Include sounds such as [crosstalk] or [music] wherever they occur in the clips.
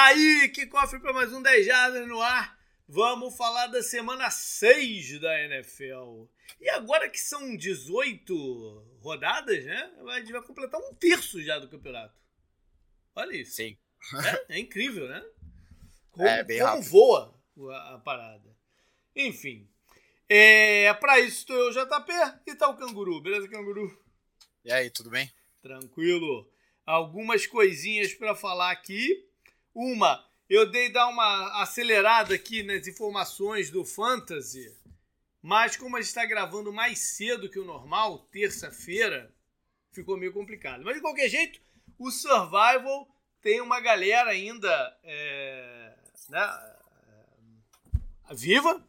Tá aí, que cofre para mais um 10 Jardas no ar. Vamos falar da semana 6 da NFL. E agora que são 18 rodadas, né? A gente vai completar um terço já do campeonato. Olha isso. Sim. É, é incrível, né? [laughs] Como, É, bem como rápido. voa a, a parada. Enfim. É, para isso estou eu, JP, e tá o canguru. Beleza, canguru? E aí, tudo bem? Tranquilo. Algumas coisinhas para falar aqui. Uma, eu dei dar uma acelerada aqui nas informações do Fantasy, mas como a gente está gravando mais cedo que o normal, terça-feira, ficou meio complicado. Mas de qualquer jeito, o Survival tem uma galera ainda é, né, é, viva.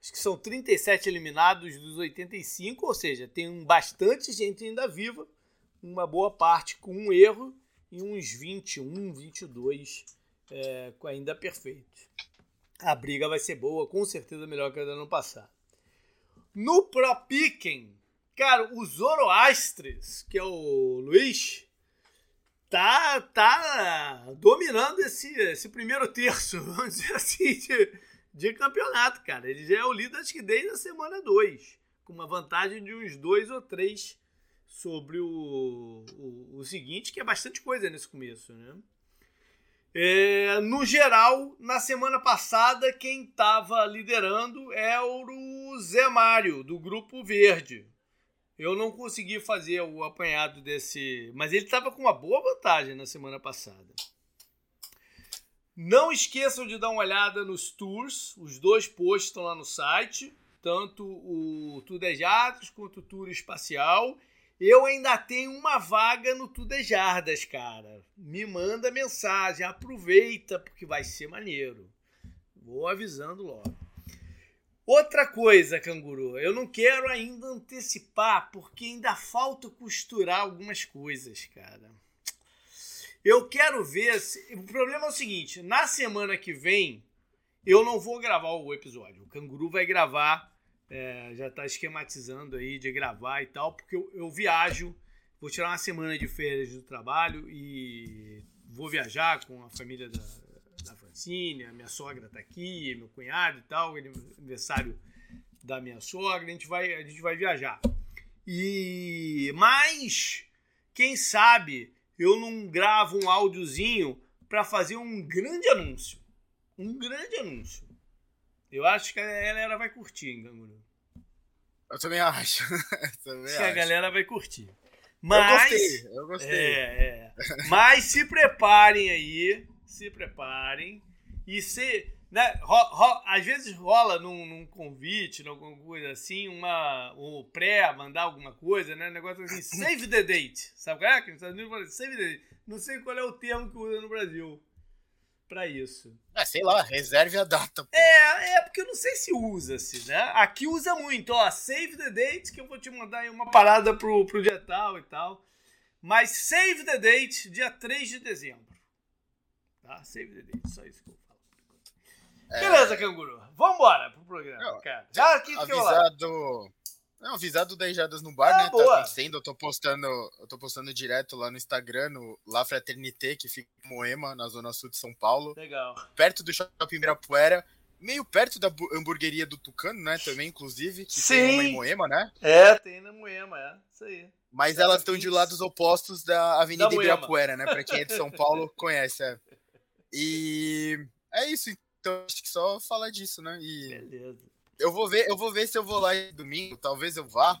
Acho que são 37 eliminados dos 85, ou seja, tem bastante gente ainda viva uma boa parte com um erro e uns 21, 22 é, ainda perfeitos. A briga vai ser boa, com certeza melhor que a do ano passado. No Pro Picken, cara, o Zoroastres, que é o Luiz, tá, tá dominando esse, esse primeiro terço, [laughs] vamos dizer assim, de, de campeonato, cara. Ele já é o líder, acho que desde a semana 2, com uma vantagem de uns dois ou três sobre o, o, o, seguinte, que é bastante coisa nesse começo, né? É, no geral, na semana passada, quem estava liderando é o Zé Mário, do Grupo Verde. Eu não consegui fazer o apanhado desse. Mas ele estava com uma boa vantagem na semana passada. Não esqueçam de dar uma olhada nos tours, os dois posts estão lá no site, tanto o Tour das Jatos quanto o Tour Espacial. Eu ainda tenho uma vaga no Tudo é Jardas, cara. Me manda mensagem, aproveita, porque vai ser maneiro. Vou avisando logo. Outra coisa, canguru, eu não quero ainda antecipar, porque ainda falta costurar algumas coisas, cara. Eu quero ver. Se... O problema é o seguinte: na semana que vem, eu não vou gravar o episódio. O canguru vai gravar é, já está esquematizando aí de gravar e tal, porque eu, eu, viajo, vou tirar uma semana de férias do trabalho e vou viajar com a família da, da Francine, a minha sogra está aqui, meu cunhado e tal, aniversário da minha sogra, a gente vai, a gente vai viajar. E mas quem sabe eu não gravo um áudiozinho para fazer um grande anúncio, um grande anúncio. Eu acho que a galera vai curtir, hein, Canguru? Eu também acho. [laughs] também acho acho. que a galera vai curtir. Mas, eu gostei, eu gostei. É, é. Mas se preparem aí, se preparem. E se. Né, ro, ro, às vezes rola num, num convite, alguma coisa assim, uma, o pré, mandar alguma coisa, né? Um negócio assim, save the date. Sabe qual é? Que nos Estados Unidos fala save the date. Não sei qual é o termo que usa no Brasil para isso. É, sei lá, reserve a data. Pô. É, é porque eu não sei se usa-se, né? Aqui usa muito, ó, save the date, que eu vou te mandar aí uma parada pro, pro dia tal e tal. Mas save the date, dia 3 de dezembro. Tá? Save the date, só isso que eu falo. É... Beleza, canguru. Vambora pro programa, Não, cara. Já aqui avisado... Não, avisado 10 Jadas no bar, Ah, né? boa. Tá vencendo, eu tô postando, eu tô postando direto lá no Instagram, no La Fraternité, que fica em Moema, na zona sul de São Paulo, Legal. perto do Shopping Ibirapuera, meio perto da bu- hamburgueria do Tucano, né, também, inclusive, que Sim. tem uma em Moema, né? É, tem na Moema, é. Isso aí. Mas Dá elas estão de lados opostos da Avenida Da. Ibirapuera, né? Pra quem é de São [laughs] Paulo, conhece. É. E é isso, então acho que só falar disso, né? E Beleza. Eu vou ver, eu vou ver se eu vou lá domingo, talvez eu vá.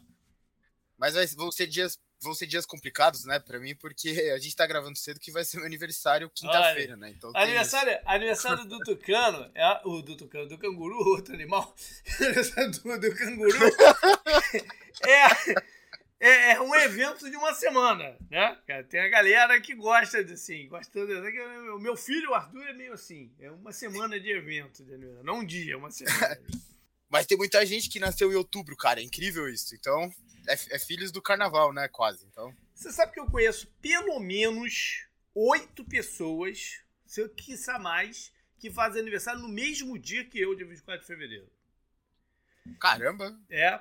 Mas vão ser dias, vão ser dias complicados, né, pra mim, porque [laughs] a gente tá gravando cedo que vai ser meu aniversário quinta-feira, né? Então. Aniversário, aniversário do Tucano, é, o do Tucano, do canguru, [laughs] outro animal. [laughs] Aniversário do, do canguru é, é, é um evento de uma semana, né? Tem a galera que gosta de assim, gosta de, o meu filho, o Arthur, é meio assim, é uma semana de evento, não um dia, é uma semana. Mas tem muita gente que nasceu em outubro, cara, é incrível isso. Então, é, é filhos do carnaval, né, quase. Então, Você sabe que eu conheço pelo menos oito pessoas, se eu quiçá mais, que fazem aniversário no mesmo dia que eu, dia 24 de fevereiro. caramba. É.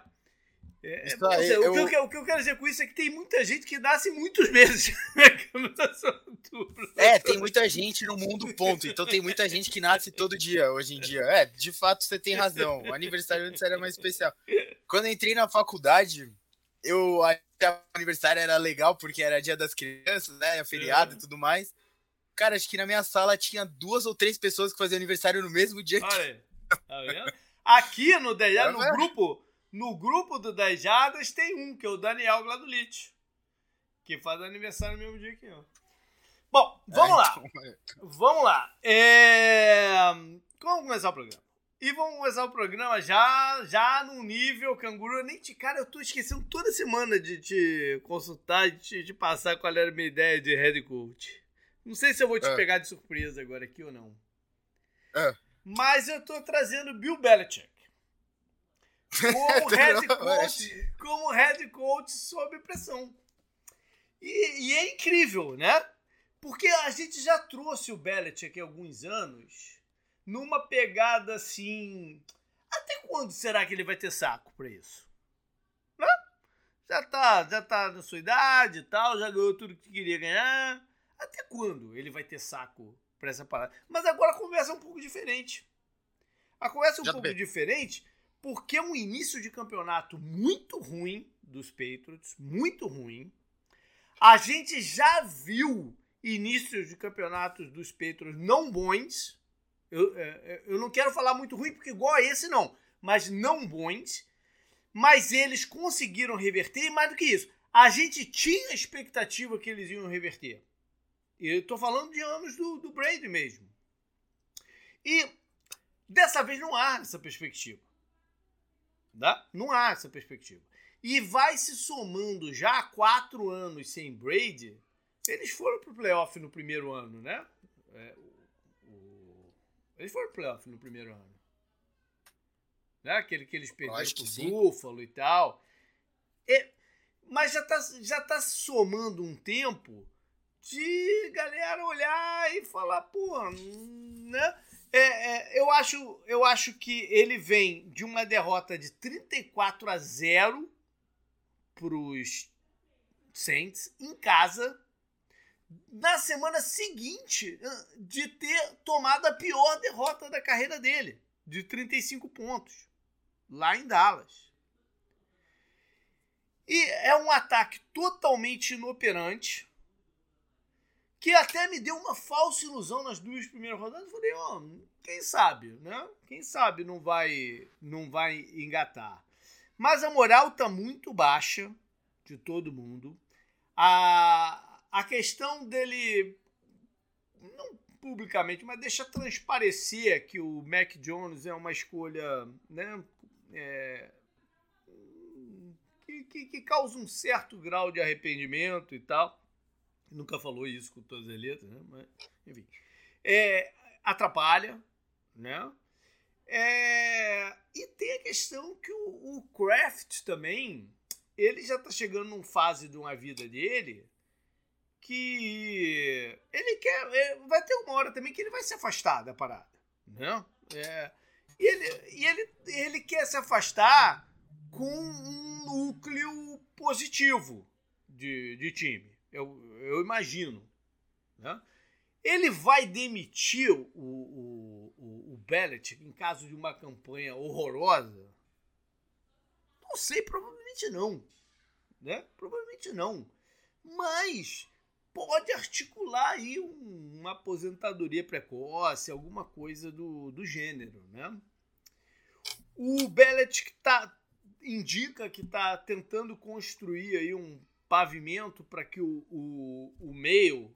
É, é aí, eu... o, que eu, o, que eu, quero dizer com isso é que tem muita gente que nasce muitos meses. [laughs] é, tem muita gente no mundo, ponto. Então tem muita gente que nasce todo dia hoje em dia. É, de fato você tem razão. O aniversário antes era mais especial. Quando eu entrei na faculdade, eu achei que o aniversário era legal porque era dia das crianças, né? Feriado é. e tudo mais. Cara, acho que na minha sala tinha duas ou três pessoas que faziam aniversário no mesmo dia. Olha, tá Aqui no, é, no grupo no grupo do 10 Jadas tem um, que é o Daniel Gladulite, que faz aniversário no mesmo dia que eu. Bom, vamos é, lá. Então... É. Vamos lá. É... Vamos começar o programa. E vamos começar o programa já, já num nível canguru. Eu nem te, cara, eu tô esquecendo toda semana de te consultar, de te, de passar qual era a minha ideia de head coach. Não sei se eu vou te é. pegar de surpresa agora aqui ou não. É. Mas eu tô trazendo Bill Belichick como [laughs] head coach, como head coach sob pressão. E, e, é incrível, né? Porque a gente já trouxe o Belichick há alguns anos numa pegada assim. Até quando será que ele vai ter saco para isso? Né? Já tá, já tá na sua idade e tal, já ganhou tudo que queria ganhar. Até quando ele vai ter saco para essa parada? Mas agora a conversa é um pouco diferente. A conversa é um já pouco bem. diferente porque é um início de campeonato muito ruim dos Patriots, muito ruim. A gente já viu inícios de campeonatos dos Patriots não bons. Eu, é, é, eu não quero falar muito ruim, porque igual a esse não, mas não bons. Mas eles conseguiram reverter, e mais do que isso, a gente tinha expectativa que eles iam reverter. Eu estou falando de anos do, do Brady mesmo. E dessa vez não há essa perspectiva. Tá? Não há essa perspectiva. E vai se somando já quatro anos sem Brady. Eles foram pro playoff no primeiro ano, né? É, o, o, eles foram pro playoff no primeiro ano. Né? Aquele que eles perderam pro. Buffalo e tal. É, mas já tá, já tá se somando um tempo de galera olhar e falar, pô, né? É, é, eu, acho, eu acho que ele vem de uma derrota de 34 a 0 para os Saints em casa na semana seguinte de ter tomado a pior derrota da carreira dele, de 35 pontos, lá em Dallas. E é um ataque totalmente inoperante que até me deu uma falsa ilusão nas duas primeiras rodadas. Eu falei, ó, oh, quem sabe, né? Quem sabe não vai, não vai engatar. Mas a moral tá muito baixa de todo mundo. A, a questão dele, não publicamente, mas deixa transparecer que o Mac Jones é uma escolha, né? É, que, que, que causa um certo grau de arrependimento e tal nunca falou isso com todas as letras, né? Mas, enfim. É, atrapalha, né? É, e tem a questão que o, o Kraft também, ele já tá chegando numa fase de uma vida dele que ele quer. É, vai ter uma hora também que ele vai se afastar da parada, né? É, e ele, e ele, ele quer se afastar com um núcleo positivo de, de time eu, eu imagino. Né? Ele vai demitir o, o, o, o Bellet em caso de uma campanha horrorosa? Não sei, provavelmente não. Né? Provavelmente não. Mas pode articular aí um, uma aposentadoria precoce, alguma coisa do, do gênero. Né? O Bellet tá, indica que está tentando construir aí um pavimento para que o, o, o meio,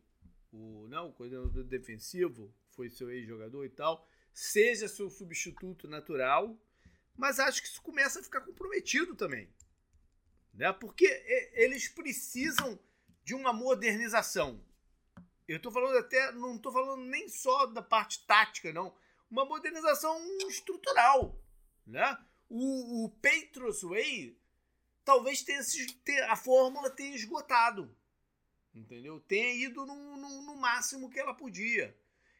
o, não, o coordenador defensivo, foi seu ex-jogador e tal, seja seu substituto natural, mas acho que isso começa a ficar comprometido também. Né? Porque eles precisam de uma modernização. Eu estou falando até, não estou falando nem só da parte tática, não. Uma modernização estrutural. Né? O, o Patriots Way talvez tenha, a fórmula tenha esgotado. Entendeu? Tenha ido no, no, no máximo que ela podia.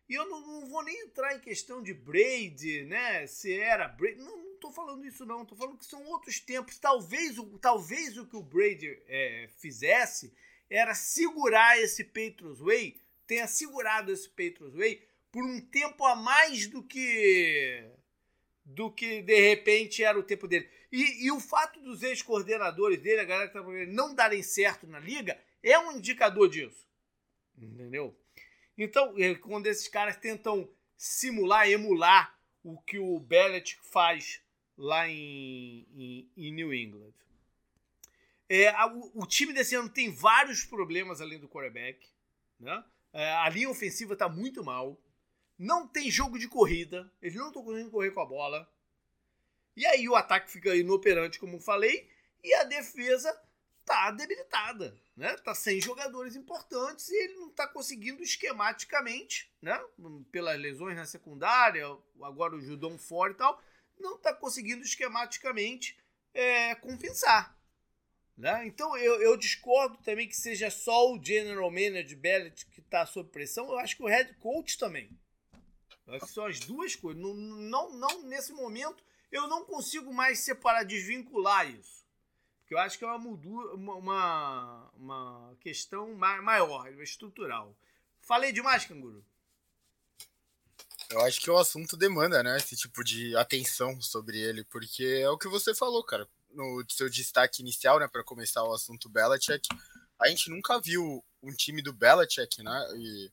E eu não, não, vou nem entrar em questão de Brady, né? Se era Brady. Não, não tô falando isso não, tô falando que são outros tempos. Talvez o, talvez o que o Brady é, fizesse era segurar esse Patriots Way, tenha segurado esse Patriots Way por um tempo a mais do que do que de repente era o tempo dele. E, e o fato dos ex-coordenadores dele, a galera que tá não darem certo na liga, é um indicador disso. Entendeu? Então, é, quando esses caras tentam simular, emular o que o Belichick faz lá em, em, em New England. É, a, o, o, time desse ano tem vários problemas além do quarterback. Né? É, a linha ofensiva está muito mal. Não tem jogo de corrida. Eles não estão conseguindo correr com a bola. E aí o ataque fica inoperante, como falei. E a defesa tá debilitada, né? Tá sem jogadores importantes e ele não está conseguindo esquematicamente, né? Pelas lesões na secundária, agora o Judão fora e tal, não está conseguindo esquematicamente é, compensar. Né? Então eu, eu, discordo também que seja só o General Manager Bellet que está sob pressão. Eu acho que o Head Coach também. Acho que são as duas coisas. Não, não, não, nesse momento, eu não consigo mais separar, desvincular isso. Porque eu acho que é uma, uma, uma questão maior, estrutural. Falei demais, canguru? Eu acho que o assunto demanda, né? Esse tipo de atenção sobre ele, porque é o que você falou, cara. No seu destaque inicial, né, para começar o assunto Belichick, a gente nunca viu um time do Belichick, né? E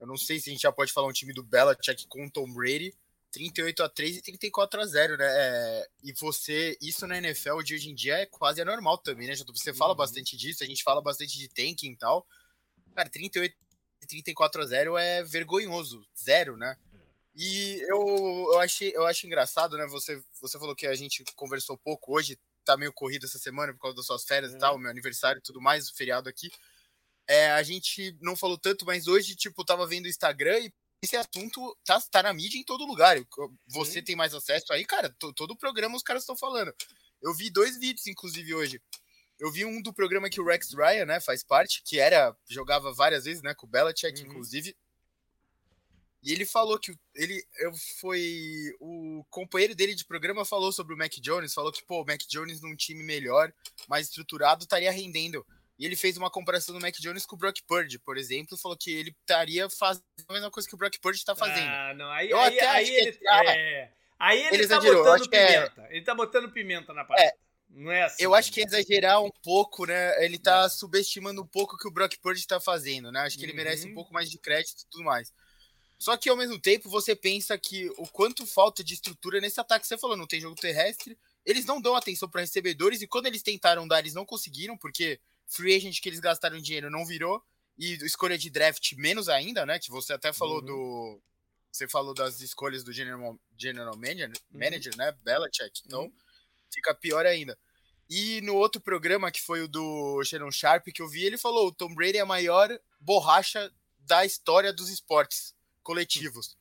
eu não sei se a gente já pode falar um time do Belichick com o Tom Brady. 38 a 3 e 34 a 0, né? É, e você, isso na NFL de hoje em dia é quase anormal também, né? Você fala uhum. bastante disso, a gente fala bastante de tanking e tal. Cara, 38 e 34 a 0 é vergonhoso, zero, né? E eu, eu, achei, eu acho engraçado, né? Você, você falou que a gente conversou pouco hoje, tá meio corrido essa semana por causa das suas férias uhum. e tal, meu aniversário e tudo mais, o feriado aqui. É, a gente não falou tanto, mas hoje, tipo, tava vendo o Instagram e esse assunto tá, tá na mídia em todo lugar. Você Sim. tem mais acesso aí, cara, todo o programa os caras estão falando. Eu vi dois vídeos, inclusive, hoje. Eu vi um do programa que o Rex Ryan, né, faz parte, que era, jogava várias vezes, né, com o Belichick, uhum. inclusive. E ele falou que ele eu, foi o companheiro dele de programa falou sobre o Mac Jones, falou que pô, o Mac Jones num time melhor, mais estruturado, estaria rendendo. E ele fez uma comparação do Mac Jones com o Brock Purdy, por exemplo, falou que ele estaria fazendo a mesma coisa que o Brock Purdy está fazendo. Ah, não, aí, Eu aí, até aí, ele, que, é, aí ele, ele tá botando é pimenta. É, ele tá botando pimenta na parte. É, não é assim. Eu acho que é exagerar um pouco, né? Ele tá é. subestimando um pouco o que o Brock Purdy está fazendo, né? Acho que ele uhum. merece um pouco mais de crédito e tudo mais. Só que ao mesmo tempo você pensa que o quanto falta de estrutura nesse ataque. Você falou, não tem jogo terrestre. Eles não dão atenção para recebedores e quando eles tentaram dar, eles não conseguiram, porque free agent que eles gastaram dinheiro não virou, e escolha de draft menos ainda, né? Que você até falou uhum. do. Você falou das escolhas do General, general Manager, uhum. manager né? Belichick. Então, uhum. fica pior ainda. E no outro programa, que foi o do Shannon Sharp, que eu vi, ele falou: o Tom Brady é a maior borracha da história dos esportes coletivos.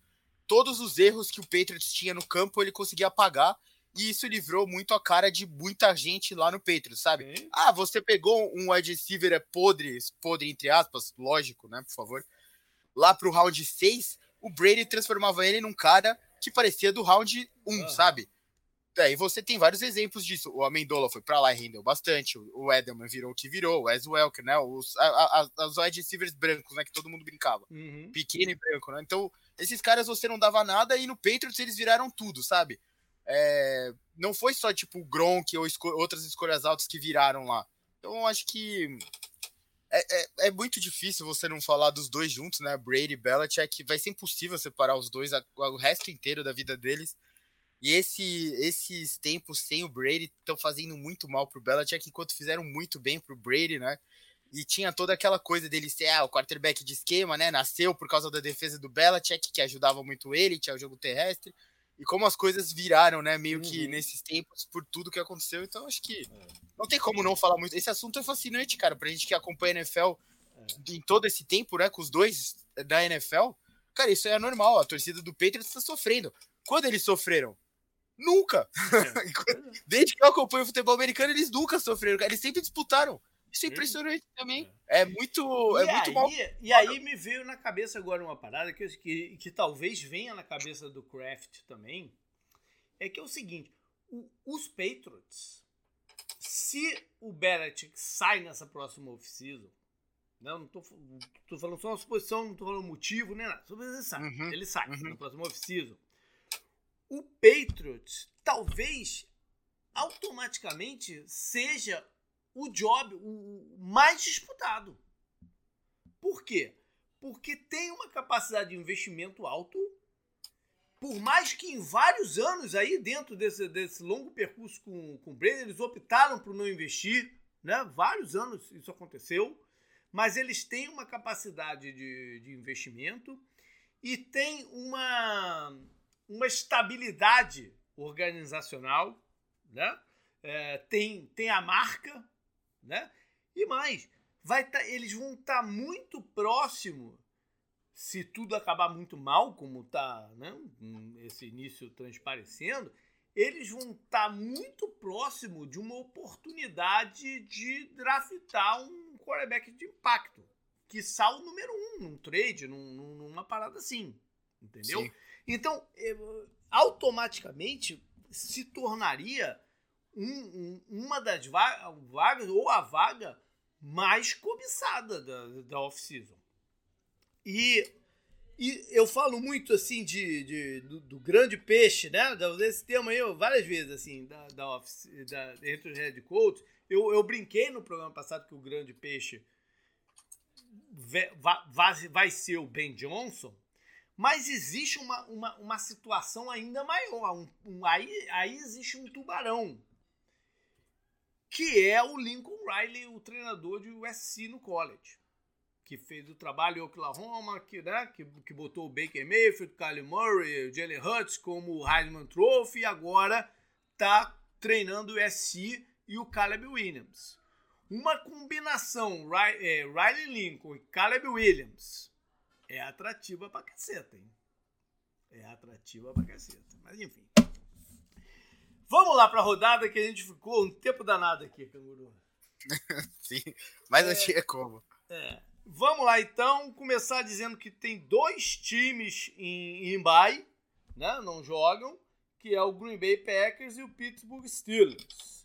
Todos os erros que o Patriots tinha no campo, ele conseguia apagar e isso livrou muito a cara de muita gente lá no Patriots, sabe? Sim. Ah, você pegou um wide receiver é podre, podre entre aspas, lógico, né, por favor, lá pro round 6, o Brady transformava ele num cara que parecia do round 1, sabe? É, e você tem vários exemplos disso. O Amendola foi para lá e rendeu bastante. O Edelman virou o que virou. O Wes Welker, né? Os, a, a, os wide receivers brancos, né? Que todo mundo brincava. Uhum. Pequeno e branco, né? Então, esses caras você não dava nada e no Patriots eles viraram tudo, sabe? É, não foi só tipo o Gronk ou esco outras escolhas altas que viraram lá. Então acho que é, é, é, muito difícil você não falar dos dois juntos, né? Brady e Belichick, vai ser impossível separar os dois a, a, o resto inteiro da vida deles. E esse, esses tempos sem o Brady estão fazendo muito mal pro Belichick, enquanto fizeram muito bem pro Brady, né? E tinha toda aquela coisa dele ser ah, o quarterback de esquema, né? Nasceu por causa da defesa do Belichick, que ajudava muito ele, tinha o jogo terrestre e como as coisas viraram, né, meio que uhum. nesses tempos, por tudo que aconteceu. Então, acho que é. não tem como não falar muito. Esse assunto é fascinante, cara, pra gente que acompanha a NFL é. em todo esse tempo, né, com os dois da NFL. Cara, isso é normal. A torcida do Patriots tá sofrendo. Quando eles sofreram? Nunca! É. [laughs] Desde que eu acompanho o futebol americano, eles nunca sofreram. Eles sempre disputaram. Isso é impressionante também. É, é muito, é muito mal. E aí me veio na cabeça agora uma parada que, que, que talvez venha na cabeça do Kraft também, é que é o seguinte: o, os Patriots, se o Belichick sai nessa próxima off-season, né, não tô, tô, falando só uma suposição, não tô falando motivo, nem nada. Ele sai, uhum, ele sai uhum. na próxima off-season. O Patriots talvez automaticamente seja o job o mais disputado. Por quê? Porque tem uma capacidade de investimento alto. Por mais que em vários anos aí, dentro desse, desse longo percurso com, com o Brady, eles optaram por não investir, né? Vários anos isso aconteceu. Mas eles têm uma capacidade de, de investimento e tem uma, uma estabilidade organizacional, né? É, tem, tem a marca, né? E mais, vai tá, eles vão estar tá muito próximo, se tudo acabar muito mal, como está né, esse início transparecendo, eles vão estar tá muito próximo de uma oportunidade de draftar um quarterback de impacto. Que o número um num trade, num, numa parada assim. Entendeu? Sim. Então, automaticamente se tornaria um, um, uma das vagas, ou a vaga mais cobiçada da, da off-season. E, e eu falo muito assim de, de do, do, grande peixe, né? Esse termo aí várias vezes, assim, da, da, office, da entre os head. Eu, eu brinquei no programa passado que o grande peixe vai, vai ser o Ben Johnson, mas existe uma, uma, uma situação ainda maior. Um, um, aí, aí existe um tubarão que é o Lincoln Riley, o treinador de USC no college, que fez o trabalho em Oklahoma, que, né, que, que botou o Baker Mayfield, o Kyle Murray, o Jalen Hurts como o Heisman Trophy e agora está treinando o USC e o Caleb Williams. Uma combinação é, Riley Lincoln e Caleb Williams é atrativa pra caceta, hein? É atrativa pra caceta. Mas enfim. Vamos lá para a rodada que a gente ficou um tempo danado aqui, canguru. [laughs] Sim, mas é, não tinha como. É. Vamos lá então, começar dizendo que tem dois times em, em bye, né? Não jogam, que é o Green Bay Packers e o Pittsburgh Steelers.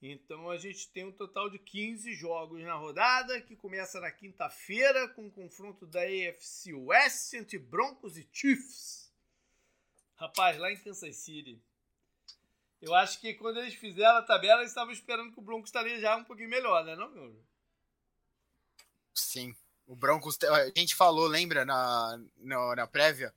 Então a gente tem um total de 15 jogos na rodada, que começa na quinta-feira com o confronto da AFC West entre Broncos e Chiefs. Rapaz, lá em Kansas City. Eu acho que quando eles fizeram a tabela, eles estavam esperando que o Broncos estaria já um pouquinho melhor, né, não, meu? Sim. O Broncos, a gente falou, lembra, na, na, na prévia?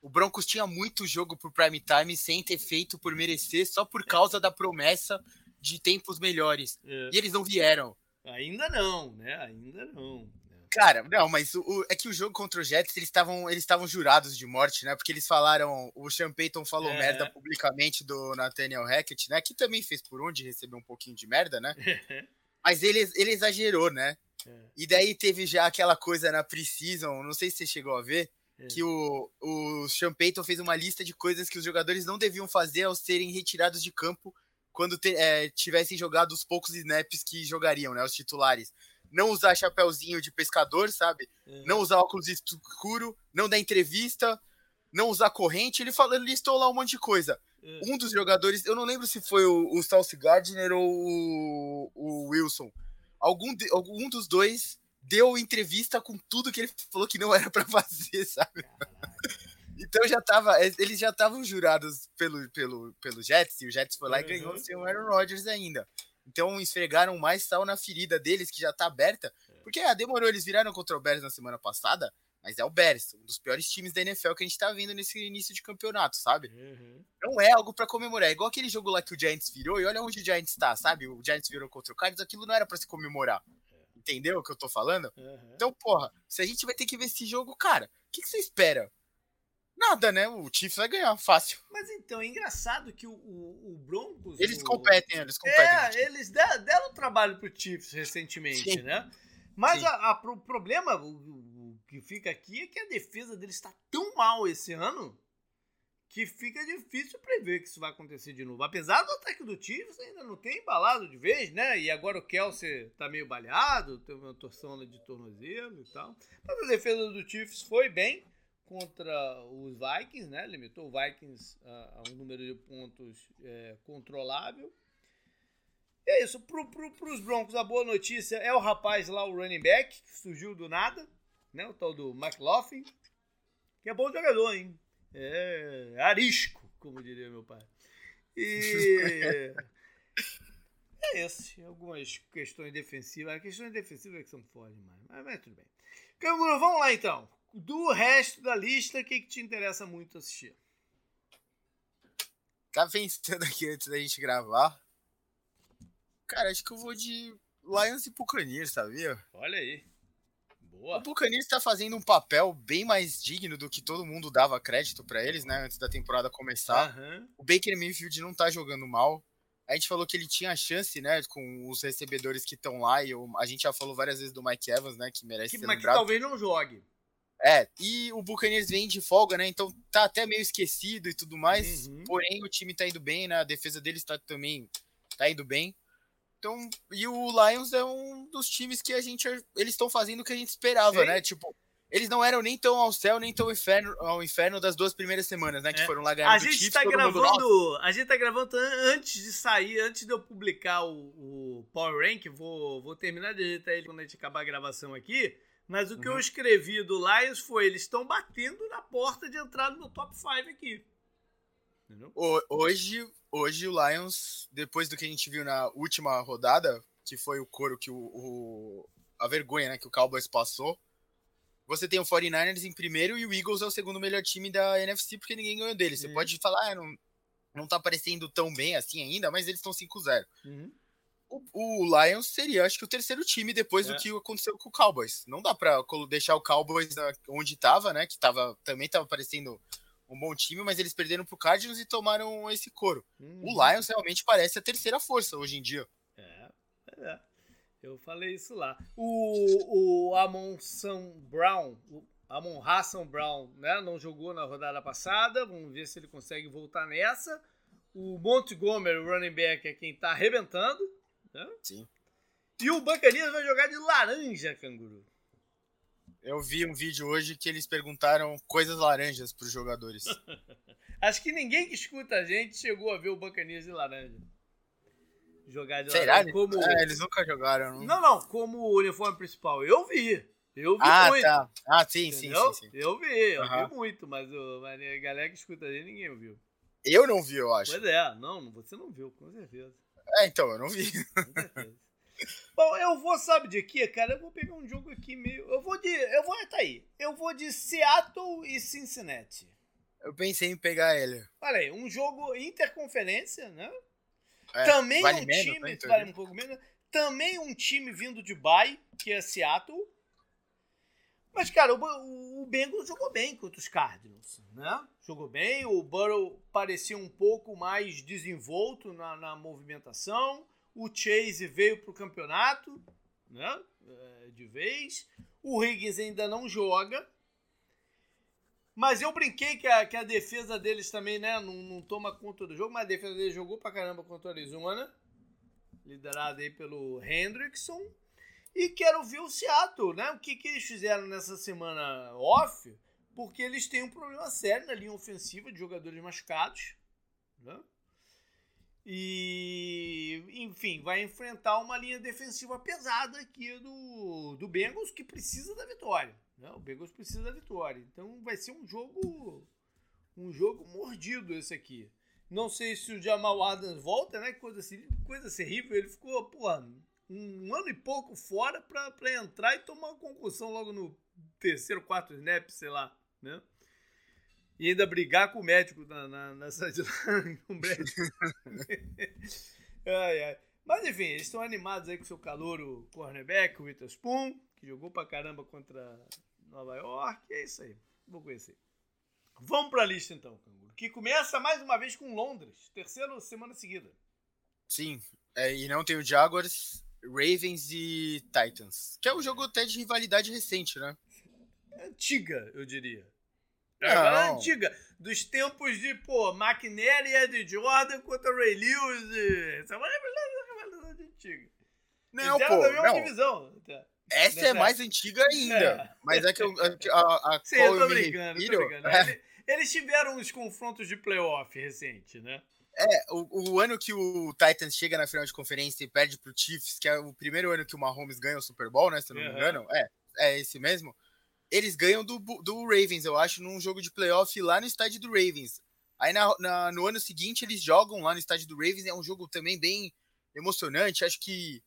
O Broncos tinha muito jogo pro prime time sem ter feito por merecer, só por causa da promessa de tempos melhores. É. E eles não vieram. Ainda não, né? Ainda não. Cara, não, mas o, o, é que o jogo contra o Jets, eles estavam eles jurados de morte, né? Porque eles falaram, o Sean Payton falou é. merda publicamente do Nathaniel Hackett, né? Que também fez por onde receber um pouquinho de merda, né? [laughs] mas ele, ele exagerou, né? É. E daí teve já aquela coisa na Precision, não sei se você chegou a ver, é. que o, o Sean Payton fez uma lista de coisas que os jogadores não deviam fazer ao serem retirados de campo quando te, é, tivessem jogado os poucos snaps que jogariam, né? Os titulares não usar chapéuzinho de pescador, sabe? É. Não usar óculos escuro, não dar entrevista, não usar corrente. Ele falou, ele listou lá um monte de coisa. É. Um dos jogadores, eu não lembro se foi o, o Sauce Gardner ou o, o Wilson. Algum, de, algum dos dois deu entrevista com tudo que ele falou que não era para [laughs] fazer, sabe? Então já tava, eles já estavam jurados pelo, pelo, pelo Jets, e o Jets foi lá uhum. e ganhou sem o Aaron Rodgers ainda. Então esfregaram mais sal na ferida deles, que já tá aberta. É. Porque ah, demorou, eles viraram contra o Bears na semana passada, mas é o Bears, um dos piores times da NFL que a gente tá vendo nesse início de campeonato, sabe? Uhum. Não é algo para comemorar. É igual aquele jogo lá que o Giants virou, e olha onde o Giants tá, sabe? O Giants virou contra o Cardinals, aquilo não era para se comemorar. É. Entendeu o que eu tô falando? Uhum. Então, porra, se a gente vai ter que ver esse jogo, cara, o que, que você espera? Nada, né? O Chiefs vai ganhar, fácil. Mas então, é engraçado que o, o, o Broncos. Eles o... competem, eles competem. É, eles deram, trabalho pro Chiefs recentemente, Sim. né? Mas Sim. a, a, o problema o, o, que fica aqui é que a defesa deles está tão mal esse ano que fica difícil prever que isso vai acontecer de novo. Apesar do ataque do Chiefs ainda não tem embalado de vez, né? E agora o Kelsey tá meio baleado, teve uma torção de tornozelo e tal. Mas a defesa do Chiefs foi bem contra os Vikings, né? Limitou o Vikings a, a um número de pontos é, controlável. E é isso. Pro, pro, pros Broncos, a boa notícia é o rapaz lá, o running back, que surgiu do nada, né? O tal do McLaughlin, que é bom jogador, hein? É arisco, como diria meu pai. E... [laughs] é esse. Algumas questões defensivas. As questões defensivas é que são fodas demais. Mas, mas tudo bem. Canguru, vamos lá então. Do resto da lista, o que, que te interessa muito assistir? Tá pensando aqui antes da gente gravar. Cara, acho que eu vou de Lions e Buccaneers, sabia? Olha aí. Boa. O Buccaneers tá fazendo um papel bem mais digno do que todo mundo dava crédito para eles, né? Antes da temporada começar. Uhum. O Baker Mayfield não tá jogando mal. A gente falou que ele tinha chance, né, com os recebedores que estão lá, e eu, a gente já falou várias vezes do Mike Evans, né, que merece Que, ser mas que lembrado. talvez não jogue. É, e o Buccaneers vem de folga, né, então tá até meio esquecido e tudo mais, Uhum. porém o time tá indo bem, né, a defesa deles tá também, tá indo bem. Então, e o Lions é um dos times que a gente, eles estão fazendo o que a gente esperava, Sim. né, tipo... Eles não eram nem tão ao céu, nem tão ao inferno, ao inferno das duas primeiras semanas, né? Que É. foram lá ganhar A gente Chiefs, tá todo mundo, "Nossa, gravando. A gente tá gravando an- antes de sair, antes de eu publicar o, o Power Rank. Vou, vou terminar de editar ele quando a gente acabar a gravação aqui. Mas o que eu Uhum. escrevi do Lions foi: eles estão batendo na porta de entrar no top 5 aqui. Entendeu? Hoje, hoje o Lions, depois do que a gente viu na última rodada, que foi o coro que o, o- a vergonha, né, que o Cowboys passou. Você tem o 49ers em primeiro e o Eagles é o segundo melhor time da NFC porque ninguém ganhou dele. Você É. pode falar, ah, não, não tá parecendo tão bem assim ainda, mas eles estão 5-0. Uhum. O, o Lions seria, acho que, o terceiro time depois É. do que aconteceu com o Cowboys. Não dá pra colo- deixar o Cowboys na- onde tava, né? Que tava, também tava parecendo um bom time, mas eles perderam pro Cardinals e tomaram esse coro. Uhum. O Lions realmente parece a terceira força hoje em dia. É, é. Eu falei isso lá. O, o Amon Sam Brown, o Amon Hassan Brown, né? Não jogou na rodada passada. Vamos ver se ele consegue voltar nessa. O Montgomery, o running back, é quem tá arrebentando. Né? Sim. E o Bacanias vai jogar de laranja, canguru. Eu vi um vídeo hoje que eles perguntaram coisas laranjas pros jogadores. [laughs] Acho que ninguém que escuta a gente chegou a ver o Bacanias de laranja. Jogar de Será? laranja. Como... É, eles nunca jogaram. Não, Não, não, como uniforme principal. Eu vi. Eu vi ah, muito. tá. Ah, sim, sim, sim, sim. Eu vi, eu Aham. vi muito, mas, o, mas a galera que escuta aí ninguém ouviu. Eu não vi, eu acho. Pois é, não, você não viu, com certeza. É, então, eu não vi. Bom, eu vou, sabe de quê, cara? Eu vou pegar um jogo aqui meio. Eu vou de. Eu vou. Tá aí. Eu vou de Seattle e Cincinnati. Eu pensei em pegar ele. Olha aí, um jogo interconferência, né? É, Também vale um menos, time. né, vale um pouco menos. Também um time vindo de Bay, que é Seattle. Mas, cara, o, o Bengals jogou bem contra os Cardinals, né? Jogou bem. O Burrow parecia um pouco mais desenvolto na, na movimentação. O Chase veio para o campeonato, né? É, de vez. O Higgins ainda não joga. Mas eu brinquei que a, que a defesa deles também, né? Não, não toma conta do jogo, mas a defesa deles jogou pra caramba contra o Arizona. Liderada aí pelo Hendrickson. E quero ver o Seattle, né? O que, que eles fizeram nessa semana off, porque eles têm um problema sério na linha ofensiva de jogadores machucados. Né? E, enfim, vai enfrentar uma linha defensiva pesada aqui do, do Bengals, que precisa da vitória. Né? O Bengals precisa da vitória. Então vai ser um jogo um jogo mordido esse aqui. Não sei se o Jamal Adams volta, né? Coisa, assim, coisa terrível. Ele ficou, porra, um ano e pouco fora pra, pra entrar e tomar uma concussão logo no terceiro, quarto snap, sei lá, né? E ainda brigar com o médico na, na, sideline. [laughs] com o médico. [laughs] ai, ai. Mas enfim, eles estão animados aí com o seu calouro cornerback, o Witherspoon, que jogou pra caramba contra Nova York. E é isso aí. Vou conhecer. Vamos pra lista então, Canguru. Que começa mais uma vez com Londres. Terceira semana seguida. Sim. É, e não tem o Jaguars, Ravens e Titans. Que é um jogo até de rivalidade recente, né? Antiga, eu diria. Não. Agora antiga. Dos tempos de, pô, McNair e Ed Jordan contra Ray Lewis. E... Essa é uma rivalidade antiga. Não, pô. da mesma Não. divisão. Tá. Essa é mais antiga ainda. É. Mas é que eu, a, a Sim, eu tô brincando, refiro, tô brincando. É... Eles tiveram uns confrontos de playoff recente, né? É, o, o, ano que o Titans chega na final de conferência e perde pro Chiefs, que é o primeiro ano que o Mahomes ganha o Super Bowl, né? Se eu não uhum. me engano. É, é esse mesmo. Eles ganham do, do Ravens, eu acho, num jogo de playoff lá no estádio do Ravens. Aí na, na, no ano seguinte eles jogam lá no estádio do Ravens, é um jogo também bem emocionante. Acho que.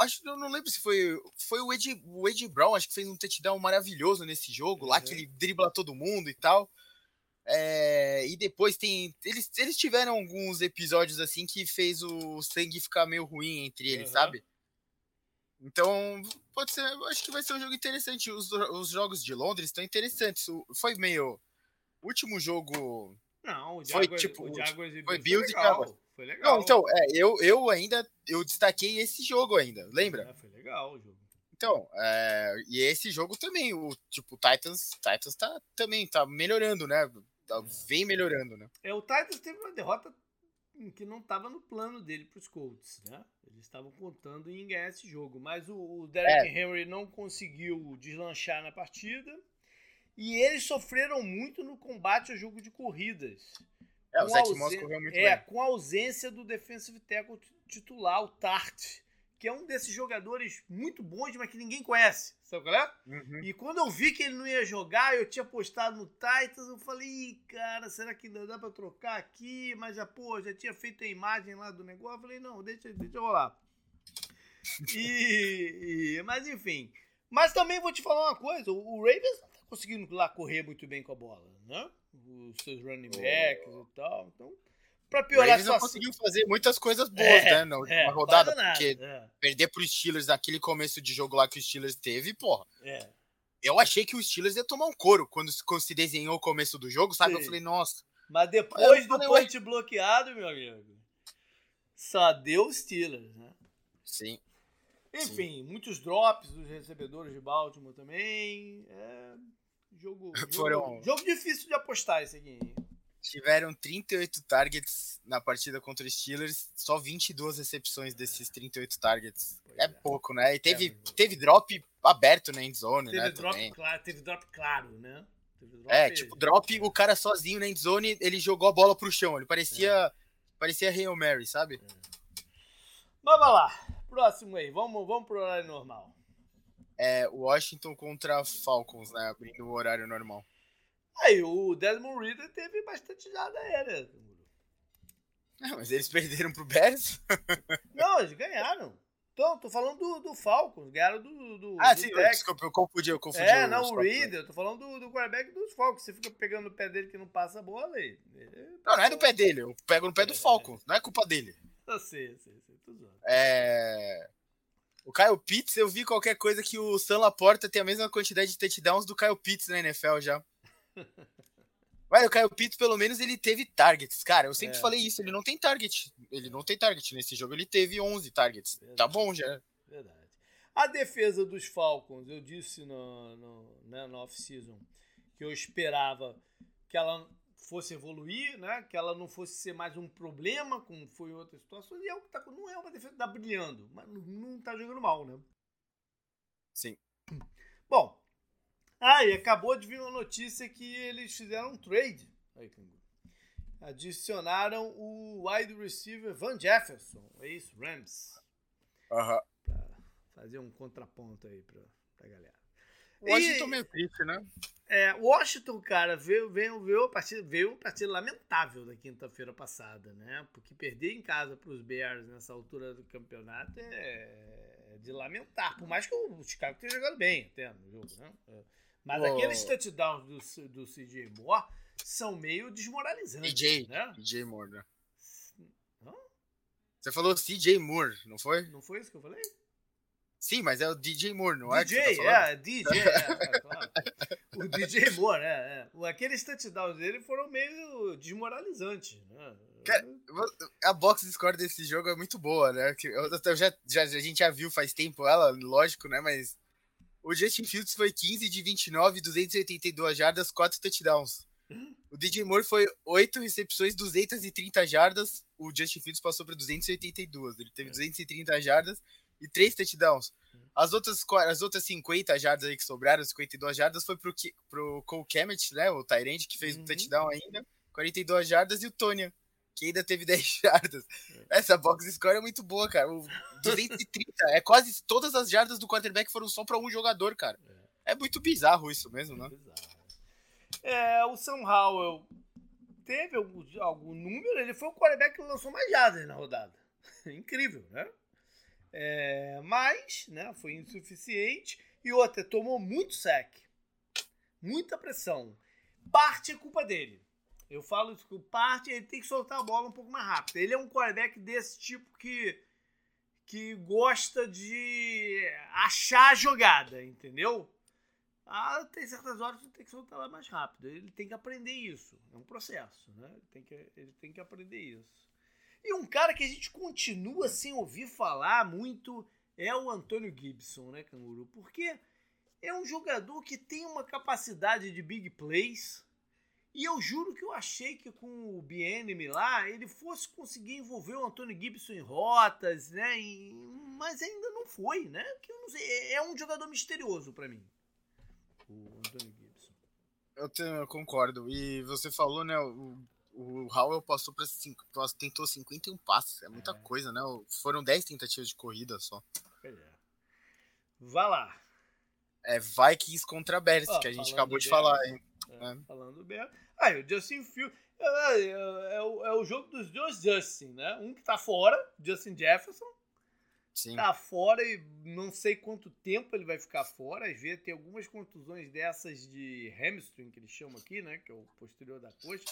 Acho eu não lembro se foi. Foi o Ed, o Ed Brown, acho que fez um touchdown maravilhoso nesse jogo, uhum. lá que ele dribla todo mundo e tal. É, e depois tem. Eles, eles tiveram alguns episódios assim que fez o sangue ficar meio ruim entre eles, uhum. sabe? Então, pode ser. Acho que vai ser um jogo interessante. Os, os jogos de Londres estão interessantes. Foi meio. O último jogo. Não, o Jaguars, foi tipo. O Jaguars foi Bills e Jaguars. Foi legal. Não, então, é, eu, eu ainda. Eu destaquei esse jogo ainda, lembra? É, foi legal o jogo. Então, é, e esse jogo também, o tipo, Titans, Titans tá também tá melhorando, né? Tá, vem melhorando, né? É, o Titans teve uma derrota que não estava no plano dele para os Colts, né? Eles estavam contando em ganhar esse jogo, mas o, o Derek é. Henry não conseguiu deslanchar na partida e eles sofreram muito no combate ao jogo de corridas. É, o Zach Moss correu muito é, bem. com a ausência do defensive tackle titular, o Tart que é um desses jogadores muito bons, mas que ninguém conhece, sabe qual é? Uhum. E quando eu vi que ele não ia jogar, eu tinha postado no Titans, eu falei, cara, será que ainda dá pra trocar aqui? Mas já, pô, já tinha feito a imagem lá do negócio, eu falei, não, deixa, deixa eu rolar. e, e, mas enfim. Mas também vou te falar uma coisa, o, o Ravens não tá conseguindo lá correr muito bem com a bola, né? Os seus running backs oh. e tal, então para piorar a situação. conseguiu fazer muitas coisas boas, é, né, na última é, rodada, porque é. perder pro Steelers naquele começo de jogo lá que o Steelers teve, porra. É. Eu achei que o Steelers ia tomar um couro quando, quando se desenhou o começo do jogo, sabe? Sim. Eu falei, nossa. Mas depois do point bloqueado, meu amigo, só deu o Steelers, né? Sim. Enfim, Sim. muitos drops dos recebedores de Baltimore também. É, jogo, [laughs] jogo, Foram... jogo difícil de apostar esse aqui tiveram 38 targets na partida contra os Steelers, só 22 recepções desses 38 targets. É, é, pouco, né? E teve, é teve drop aberto na endzone, teve né? Drop claro, teve drop claro, né? Drop é, tipo, drop, o cara sozinho na endzone, ele jogou a bola pro chão. Ele parecia, é. parecia Hail Mary, sabe? É. Vamos lá. Próximo aí. Vamos, vamos pro horário normal. É, Washington contra Falcons, né? Abrindo o horário normal. Aí o Desmond Reader teve bastante jada aérea. É, mas eles perderam pro Bears? [laughs] Não, eles ganharam. Tô, tô falando do, do Falcons, ganharam do, do Ah, do sim, eu, desculpa, eu confundi, eu confundi. É, não, o Reader, eu tô falando do, do quarterback dos Falcons. Você fica pegando no pé dele que não passa a bola aí. Não, não é do pé dele, eu pego no pé do Falcons, não é culpa dele. Eu sei, eu sei, eu sei, tudo É... O Kyle Pitts, eu vi qualquer coisa que o Sam Laporta tem a mesma quantidade de touchdowns do Kyle Pitts na NFL já. [laughs] Mas o Caio Pinto, pelo menos, ele teve targets. Cara, eu sempre é. falei isso, ele não tem target. Ele não tem target. Nesse jogo ele teve 11 targets. Verdade. Tá bom já. Verdade. A defesa dos Falcons, eu disse no, no, né, no off-season que eu esperava que ela fosse evoluir, né? Que ela não fosse ser mais um problema, como foi em outras situações. E é o que tá, não é uma defesa que tá brilhando, mas não tá jogando mal, né? Sim. Bom, ah, e acabou de vir uma notícia que eles fizeram um trade. Aí, Adicionaram o wide receiver Van Jefferson, ex-Rams. Aham. Pra fazer um contraponto aí pra, pra galera. Washington e, meio triste, né? É, Washington, cara, veio, veio, veio, a partida, veio uma partida lamentável da quinta-feira passada, né? Porque perder em casa para os Bears nessa altura do campeonato é de lamentar. Por mais que o Chicago tenha jogado bem até no jogo, né? É. Mas oh. aqueles touchdowns do, do CJ Moore são meio desmoralizantes. DJ, né? DJ Moore, né? Hã? Você falou CJ Moore, não foi? Não foi isso que eu falei? Sim, mas é o DJ Moore, não DJ, é? DJ, tá é, DJ, é, é, claro. O DJ Moore, é, é. Aqueles touchdowns dele foram meio desmoralizantes, né? Cara, a box score desse jogo é muito boa, né? Eu, eu já, já, a gente já viu faz tempo ela, lógico, né? Mas o Justin Fields foi 15 de 29, 282 jardas, 4 touchdowns. O DJ Moore foi 8 recepções, 230 jardas. O Justin Fields passou para 282. Ele teve 230 jardas e três touchdowns. As outras, as outras 50 jardas aí que sobraram, 52 jardas, foi pro, pro Cole Kemet, né? O Tyrande, que fez uhum. um touchdown ainda. 42 jardas e o Tônia, que ainda teve [laughs] 10 jardas. É. Essa box score é muito boa, cara. O 230, é quase todas as jardas do quarterback foram só para um jogador, cara. É. é muito bizarro isso mesmo, né? É, o Sam Howell teve algum, algum número, ele foi o quarterback que lançou mais jardas na rodada. [laughs] Incrível, né? É, mas, né, foi insuficiente. E outra, tomou muito sec. Muita pressão. Parte é culpa dele. Eu falo isso que parte ele tem que soltar a bola um pouco mais rápido. Ele é um quarterback desse tipo que que gosta de achar a jogada, entendeu? Ah, tem certas horas que tem que soltar ela mais rápido. Ele tem que aprender isso. É um processo, né? Ele tem que, ele tem que aprender isso. E um cara que a gente continua sem ouvir falar muito é o Antônio Gibson, né, Canguru? Porque é um jogador que tem uma capacidade de big plays, e eu juro que eu achei que com o BNM lá ele fosse conseguir envolver o Antônio Gibson em rotas, né? E, mas ainda não foi, né? Que eu não sei, é, um jogador misterioso para mim. O Antônio Gibson. Eu, te, eu, concordo. E você falou, né? O, o Howell passou para tentou 51 passes. É muita é. coisa, né? Foram 10 tentativas de corrida só. Pois é. Vá lá. É Vikings contra Bears, oh, que a gente acabou de falar, hein? É, é. Falando bem. Aí, o Justin Fields. É, é, é, o, é o jogo dos dois Justin, né? Um que tá fora, Justin Jefferson. Sim. Tá fora e não sei quanto tempo ele vai ficar fora. Às vezes tem algumas contusões dessas de hamstring, que eles chamam aqui, né? Que é o posterior da coxa,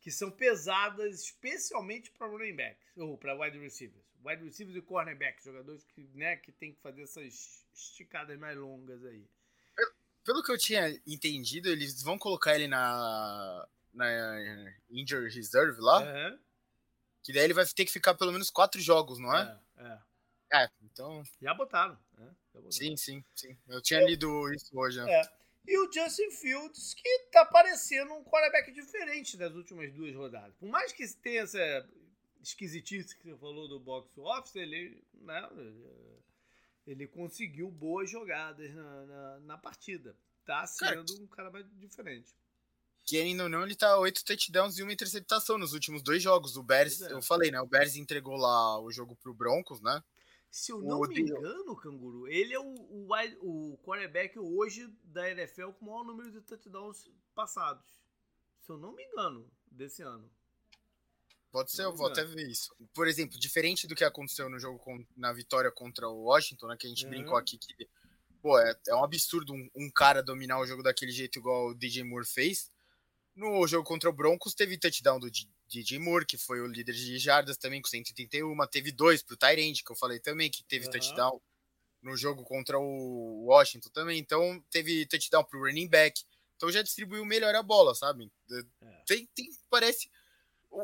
que são pesadas especialmente para running backs, ou para wide receivers. Wide receivers e cornerbacks, jogadores que, né, que tem que fazer essas esticadas mais longas aí pelo que eu tinha entendido, eles vão colocar ele na, na Injury Reserve lá. Uhum. Que daí ele vai ter que ficar pelo menos quatro jogos, não é? É, é. é então. Já botaram, né? Já botaram. Sim, sim, sim. Eu tinha é. lido isso hoje. Né? É. E o Justin Fields, que tá parecendo um quarterback diferente das últimas duas rodadas. Por mais que tenha essa esquisitice que você falou do box office, ele, né, ele conseguiu boas jogadas na, na, na partida. Tá sendo cara, um cara mais diferente. Querendo ou não, ele tá oito touchdowns e uma interceptação nos últimos dois jogos. O Bears, é. eu falei, né? O Bears entregou lá o jogo pro Broncos, né? Se eu não o me engano, Canguru, ele é o, o, o quarterback hoje da NFL com o maior número de touchdowns passados. Se eu não me engano, desse ano. Pode ser, eu vou até ver isso. Por exemplo, diferente do que aconteceu no jogo com, na vitória contra o Washington, né? Que a gente uhum. brincou aqui que, pô, é, é um absurdo um, um, cara dominar o jogo daquele jeito igual o DJ Moore fez. No jogo contra o Broncos, teve touchdown do DJ Moore, que foi o líder de jardas também, com 131. Teve dois pro Tyrande, que eu falei também, que teve uhum. touchdown. No jogo contra o Washington também. Então, teve touchdown pro running back. Então, já distribuiu melhor a bola, sabe? É. Tem, tem, parece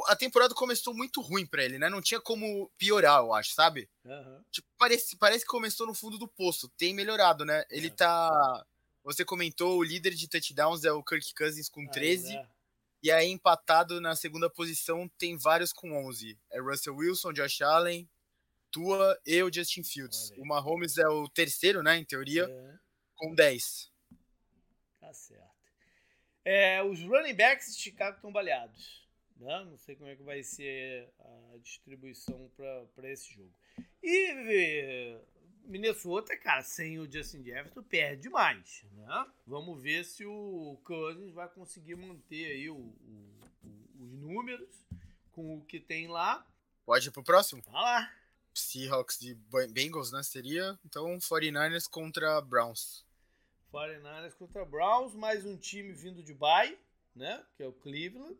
a temporada começou muito ruim para ele, né? Não tinha como piorar, eu acho, sabe? Uhum. Tipo, parece, parece que começou no fundo do poço. Tem melhorado, né? Ele é. tá. Você comentou, o líder de touchdowns é o Kirk Cousins com 13. Ah, é. E aí, empatado na segunda posição, tem vários com 11. É Russell Wilson, Josh Allen, Tua e o Justin Fields. O Mahomes é o terceiro, né, em teoria, é. com 10. Tá certo. É, os running backs de Chicago estão baleados. Né? Não sei como é que vai ser a distribuição para esse jogo. E Minnesota, cara, sem o Justin Jefferson, perde mais. Né? Vamos ver se o Cousins vai conseguir manter aí o, o, o, os números com o que tem lá. Pode ir pro próximo? Vai lá. Seahawks de Bengals, né? Seria. Então, 49ers contra Browns. 49ers contra Browns, mais um time vindo de bye, né? Que é o Cleveland.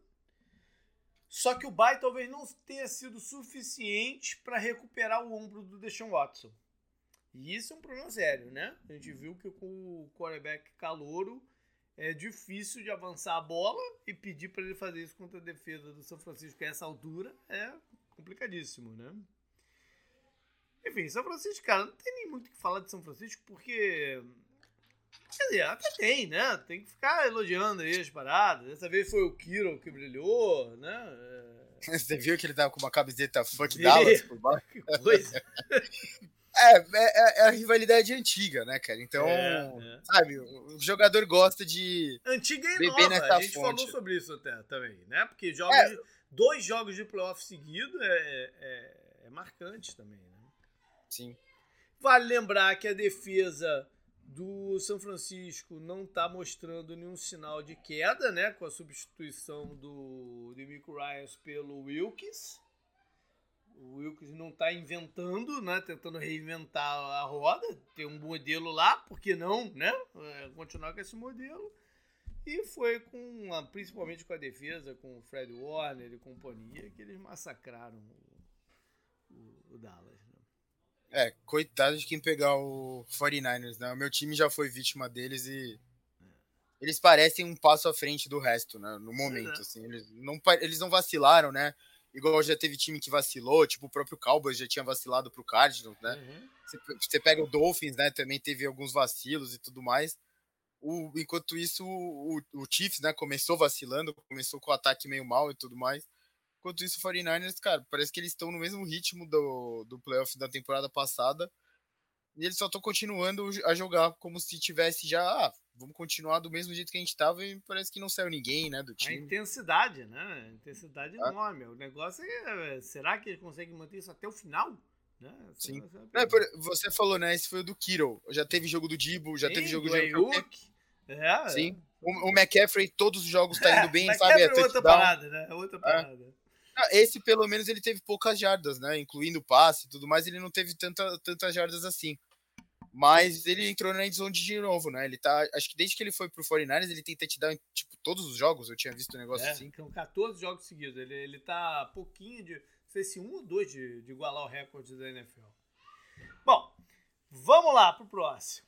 Só que o bye talvez não tenha sido suficiente para recuperar o ombro do Deshaun Watson. E isso é um problema sério, né? A gente viu que com o quarterback calouro é difícil de avançar a bola e pedir para ele fazer isso contra a defesa do São Francisco a essa altura é complicadíssimo, né? Enfim, São Francisco, cara, não tem nem muito o que falar de São Francisco porque Quer dizer, até tem, né? Tem que ficar elogiando aí as paradas. Dessa vez foi o Kiro que brilhou, né? É... [laughs] Você viu que ele tava com uma camiseta Fuck Dallas por baixo? [laughs] Que coisa. [laughs] É, é, é, a rivalidade antiga, né, cara? Então, é, é. sabe, o jogador gosta de. Antiga e nova. Nessa a gente fonte. falou sobre isso até também, né? Porque jogos, é. dois jogos de playoff seguido é, é, é marcante também, né? Sim. Vale lembrar que a defesa do São Francisco não está mostrando nenhum sinal de queda, né? Com a substituição do Demico Ryan pelo Wilkes. O Wilkes não está inventando, né? Tentando reinventar a roda. Tem um modelo lá, por que não, né? É, continuar com esse modelo. E foi com, principalmente com a defesa, com o Fred Warner e companhia, que eles massacraram o, o, o Dallas. É, coitado de quem pegar o 49ers, né? O meu time já foi vítima deles e eles parecem um passo à frente do resto, né? No momento, assim. Eles não, eles não vacilaram, né? Igual já teve time que vacilou, tipo o próprio Cowboys já tinha vacilado pro Cardinals, né? Uhum. Você, você pega o Dolphins, né? Também teve alguns vacilos e tudo mais. O, enquanto isso, o, o Chiefs, né? Começou vacilando, começou com o ataque meio mal e tudo mais. Enquanto isso, o 49ers, cara, parece que eles estão no mesmo ritmo do, do playoff da temporada passada. E eles só estão continuando a jogar como se tivesse já. Ah, vamos continuar do mesmo jeito que a gente estava e parece que não saiu ninguém, né, do time. A intensidade, né? A intensidade ah. enorme. O negócio é. Será que eles conseguem manter isso até o final? Né? Sim. É, você falou, né? Esse foi o do Kittle. Já teve jogo do Dibo, já Sim, teve jogo do Ayuk. É, Sim. O, o McCaffrey, todos os jogos tá indo [laughs] bem, sabe? É outra parada, né? É outra parada. É. Ah, esse, pelo menos, ele teve poucas jardas, né? Incluindo passe e tudo mais, ele não teve tanta, tantas jardas assim. Mas ele entrou na endzone de novo, né? Ele tá. Acho que desde que ele foi pro 49ers, ele tenta te dar, tipo, todos os jogos. Eu tinha visto um negócio é, assim. São 14 jogos seguidos. Ele, ele tá pouquinho de. Não sei se um ou dois de, de igualar o recorde da NFL. Bom, vamos lá pro próximo.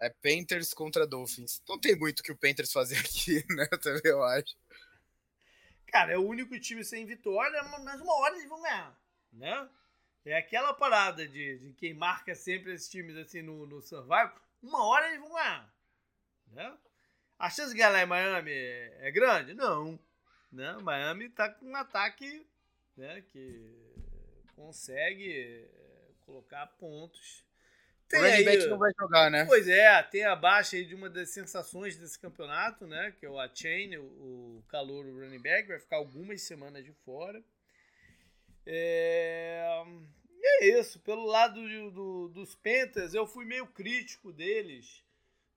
É Panthers contra Dolphins. Não tem muito que o Panthers fazer [laughs] aqui, né? Também eu acho. Cara, é o único time sem vitória, mas uma hora eles vão ganhar, né? É aquela parada de, de quem marca sempre esses times assim no, no Survival, uma hora eles vão ganhar, né? A chance de ganhar em Miami é, grande? Não. Né? Miami tá com um ataque né, que consegue é, colocar pontos tem o running back não vai jogar, né? Pois é, tem a baixa aí de uma das sensações desse campeonato, né? Que é o Achain, o, o calor o running back, vai ficar algumas semanas de fora. É... E é isso. Pelo lado do, do, dos Panthers, eu fui meio crítico deles.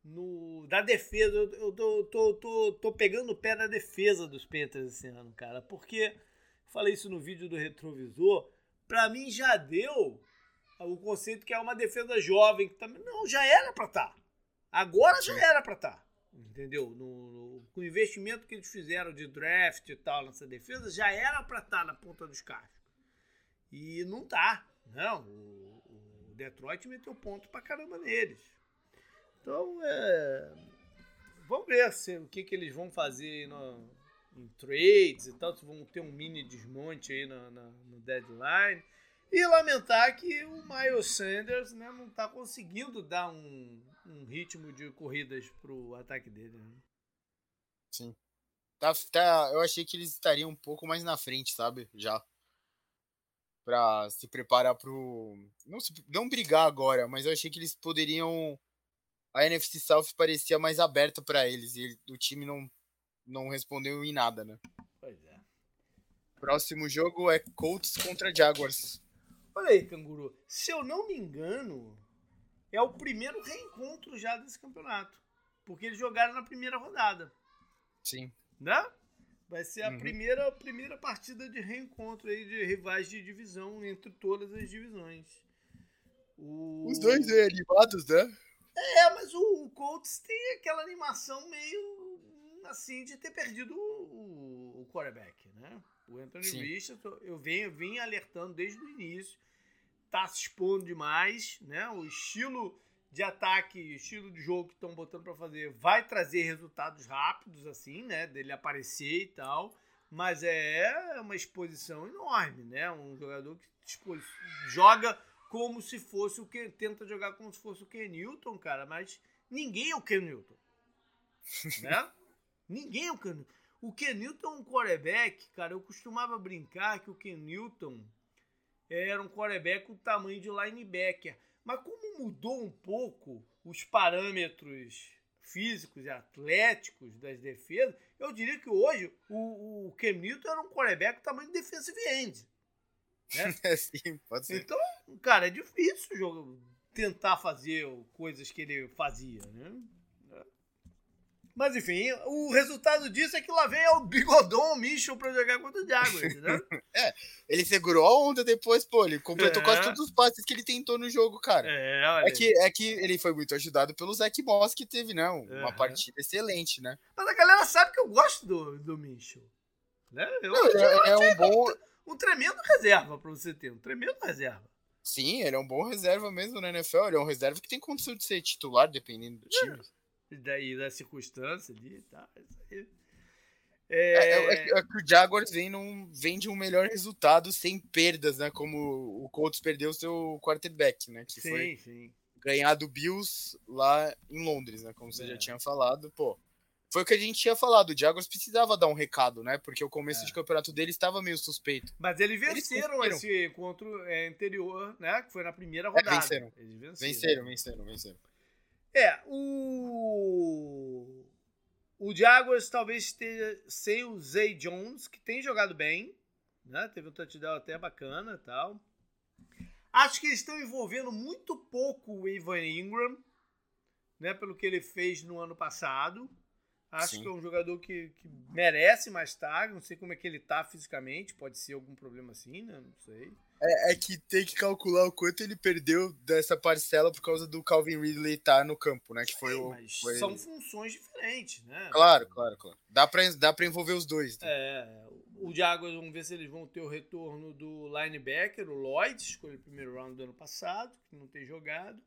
No, da defesa, eu, eu tô, tô, tô, tô pegando o pé da defesa dos Panthers esse ano, cara. Porque, falei isso no vídeo do retrovisor, pra mim já deu o conceito que é uma defesa jovem, que também não, já era para estar. Tá. Agora já era para estar. Tá. Entendeu? No, no, com o investimento que eles fizeram de draft e tal nessa defesa, já era para estar tá na ponta dos cascos. E não tá. Não, o, o Detroit meteu ponto pra caramba neles. Então, é, vamos ver se, o que, que eles vão fazer no, em trades e tal, se vão ter um mini desmonte aí na, na, no deadline. E lamentar que o Miles Sanders né, não está conseguindo dar um, um, ritmo de corridas pro ataque dele. Né? Sim. Tá, tá, eu achei que eles estariam um pouco mais na frente, sabe? Já. Pra se preparar pro. Não, não brigar agora, mas eu achei que eles poderiam. A NFC South parecia mais aberta para eles e o time não, não respondeu em nada, né? Pois é. Próximo jogo é Colts contra Jaguars. Olha aí, Canguru. Se eu não me engano, é o primeiro reencontro já desse campeonato. Porque eles jogaram na primeira rodada. Sim. Né? Vai ser a uhum. primeira, primeira partida de reencontro aí de rivais de divisão entre todas as divisões. O... Os dois aí animados, né? É, mas o, o Colts tem aquela animação meio assim de ter perdido o, o quarterback, né? O Anthony Richardson, eu venho, vim alertando desde o início tá se expondo demais, né? O estilo de ataque, estilo de jogo que estão botando para fazer vai trazer resultados rápidos, assim, né? Dele aparecer e tal. Mas é uma exposição enorme, né? Um jogador que joga como se fosse o que tenta jogar como se fosse o Ken Newton, cara, mas ninguém é o Ken Newton. [laughs] né? Ninguém é o Ken Newton. O Ken Newton é um quarterback, cara, eu costumava brincar que o Ken Newton era um quarterback com tamanho de linebacker. Mas como mudou um pouco os parâmetros físicos e atléticos das defesas, eu diria que hoje o, o Cam Newton era um quarterback tamanho de defensive end. Né? [laughs] Sim, pode ser. Então, cara, é difícil tentar fazer coisas que ele fazia, né? Mas enfim, o resultado disso é que lá vem o Bigodon Mitchell pra jogar contra o Jaguars, [laughs] né? é, ele segurou a onda depois, pô, ele completou é. quase todos os passes que ele tentou no jogo, cara. É, olha é que, é que ele foi muito ajudado pelo Zach Moss, que teve, né, uma partida excelente, né? Mas a galera sabe que eu gosto do, do Mitchell. Né? Eu, Não, eu, é, é um bom... Um, um tremendo reserva pra você ter, um tremendo reserva. Sim, ele é um bom reserva mesmo na NFL. Ele é um reserva que tem condição de ser titular, dependendo do time. E daí da circunstância ali, tá? Isso aí. É... É, é, é, que o Jaguars vem, num, vem de um melhor resultado sem perdas, né? Como o Colts perdeu seu quarterback, né? Que sim, foi sim. ganhar do Bills lá em Londres, né? Como você já é. tinha falado, pô. Foi o que a gente tinha falado, o Jaguars precisava dar um recado, né? Porque o começo é. de campeonato dele estava meio suspeito. Mas eles venceram eles esse encontro anterior, né? Que foi na primeira rodada. venceram. Eles venceram. Venceram, venceram, venceram. É, o. O Jaguars talvez esteja sem o Zay Jones, que tem jogado bem, né? Teve um touchdown até bacana e tal. Acho que eles estão envolvendo muito pouco o Ivan Ingram, né? Pelo que ele fez no ano passado. Acho Sim. que é um jogador que, que merece mais tarde. Não sei como é que ele tá fisicamente. Pode ser algum problema assim, né? Não sei. É, é, que tem que calcular o quanto ele perdeu dessa parcela por causa do Calvin Ridley estar tá no campo, né? Que foi Sim, o. Foi... São funções diferentes, né? Claro, claro, claro. Dá pra, dá pra envolver os dois. Né? É. O Jaguars, vamos ver se eles vão ter o retorno do linebacker, o Lloyd, escolheu o primeiro round do ano passado, que não tem jogado.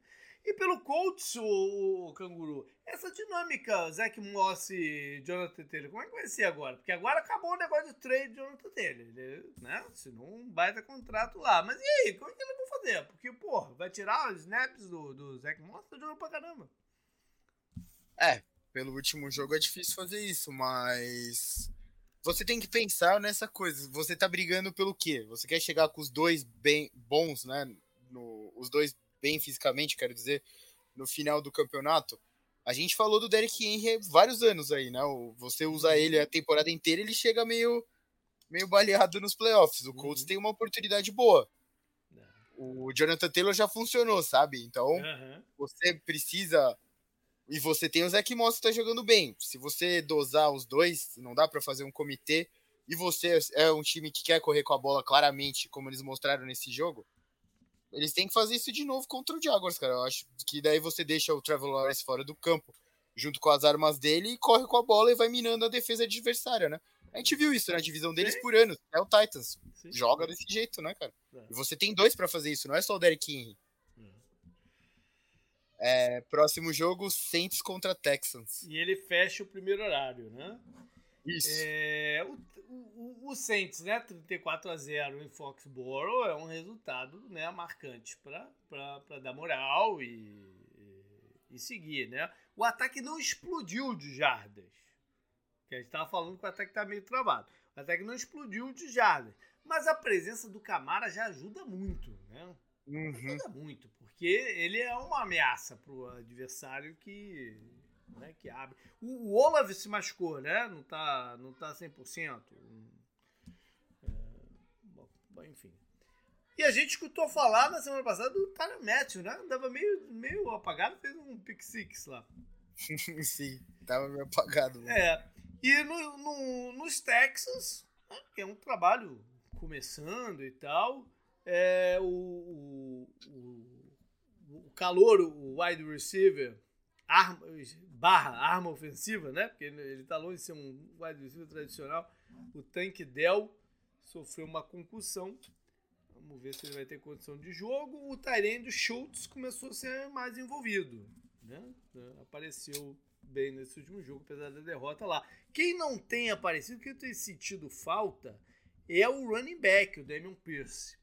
E pelo Colts, o, o Canguru, essa dinâmica, Zach Moss e Jonathan Taylor, como é que vai ser agora? Porque agora acabou o negócio de trade de Jonathan Taylor, ele, né? Assinou um baita contrato lá. Mas e aí, como é que eles vão fazer? Porque, porra, vai tirar os snaps do, do Zach Moss, tá jogando pra caramba. É, pelo último jogo é difícil fazer isso, mas você tem que pensar nessa coisa. Você tá brigando pelo quê? Você quer chegar com os dois bem bons, né? No, os dois bem fisicamente, quero dizer, no final do campeonato. A gente falou do Derek Henry vários anos aí, né? Você usa ele a temporada inteira, ele chega meio meio baleado nos playoffs. O Colts uhum. tem uma oportunidade boa. O Jonathan Taylor já funcionou, sabe? Então, uhum. você precisa e você tem o Zach Moss que tá jogando bem. Se você dosar os dois, não dá para fazer um comitê e você é um time que quer correr com a bola claramente, como eles mostraram nesse jogo, eles têm que fazer isso de novo contra o Jaguars, cara. Eu acho que daí você deixa o Trevor Lawrence fora do campo, junto com as armas dele, e corre com a bola e vai minando a defesa adversária, né? A gente viu isso na né? divisão deles Sim. por anos. É o Titans. Sim. Joga desse jeito, né, cara? É. E você tem dois para fazer isso, não é só o Derek Henry. É. é, próximo jogo, Saints contra Texans. E ele fecha o primeiro horário, né? Isso. É, o, o, Saints, né, 34 a 0 em Foxborough é um resultado, né, marcante para dar moral e, e, e, seguir, né? O ataque não explodiu de jardas. Que a gente estava falando que o ataque está meio travado. O ataque não explodiu de jardas. Mas a presença do Camara já ajuda muito, né? Uhum. Ajuda muito, porque ele é uma ameaça para o adversário que né, que abre. O, o Olaf se machucou, né? Não tá, não tá 100%. É, bom, enfim. E a gente escutou falar na semana passada do Matthew, né? Andava meio, meio apagado, fez um pick six lá. [laughs] Sim, tava meio apagado. Né? É. E no, no, nos Texas, né, que é um trabalho começando e tal, é, o, o, o calor, o wide receiver, arma, barra arma ofensiva, né? Porque ele está longe de ser um wide receiver tradicional. O Tank Dell sofreu uma concussão. Vamos ver se ele vai ter condição de jogo. O Tyrande Schultz começou a ser mais envolvido. Né? Apareceu bem nesse último jogo, apesar da derrota lá. Quem não tem aparecido, que eu tenho sentido falta, é o running back, o Damian Pierce.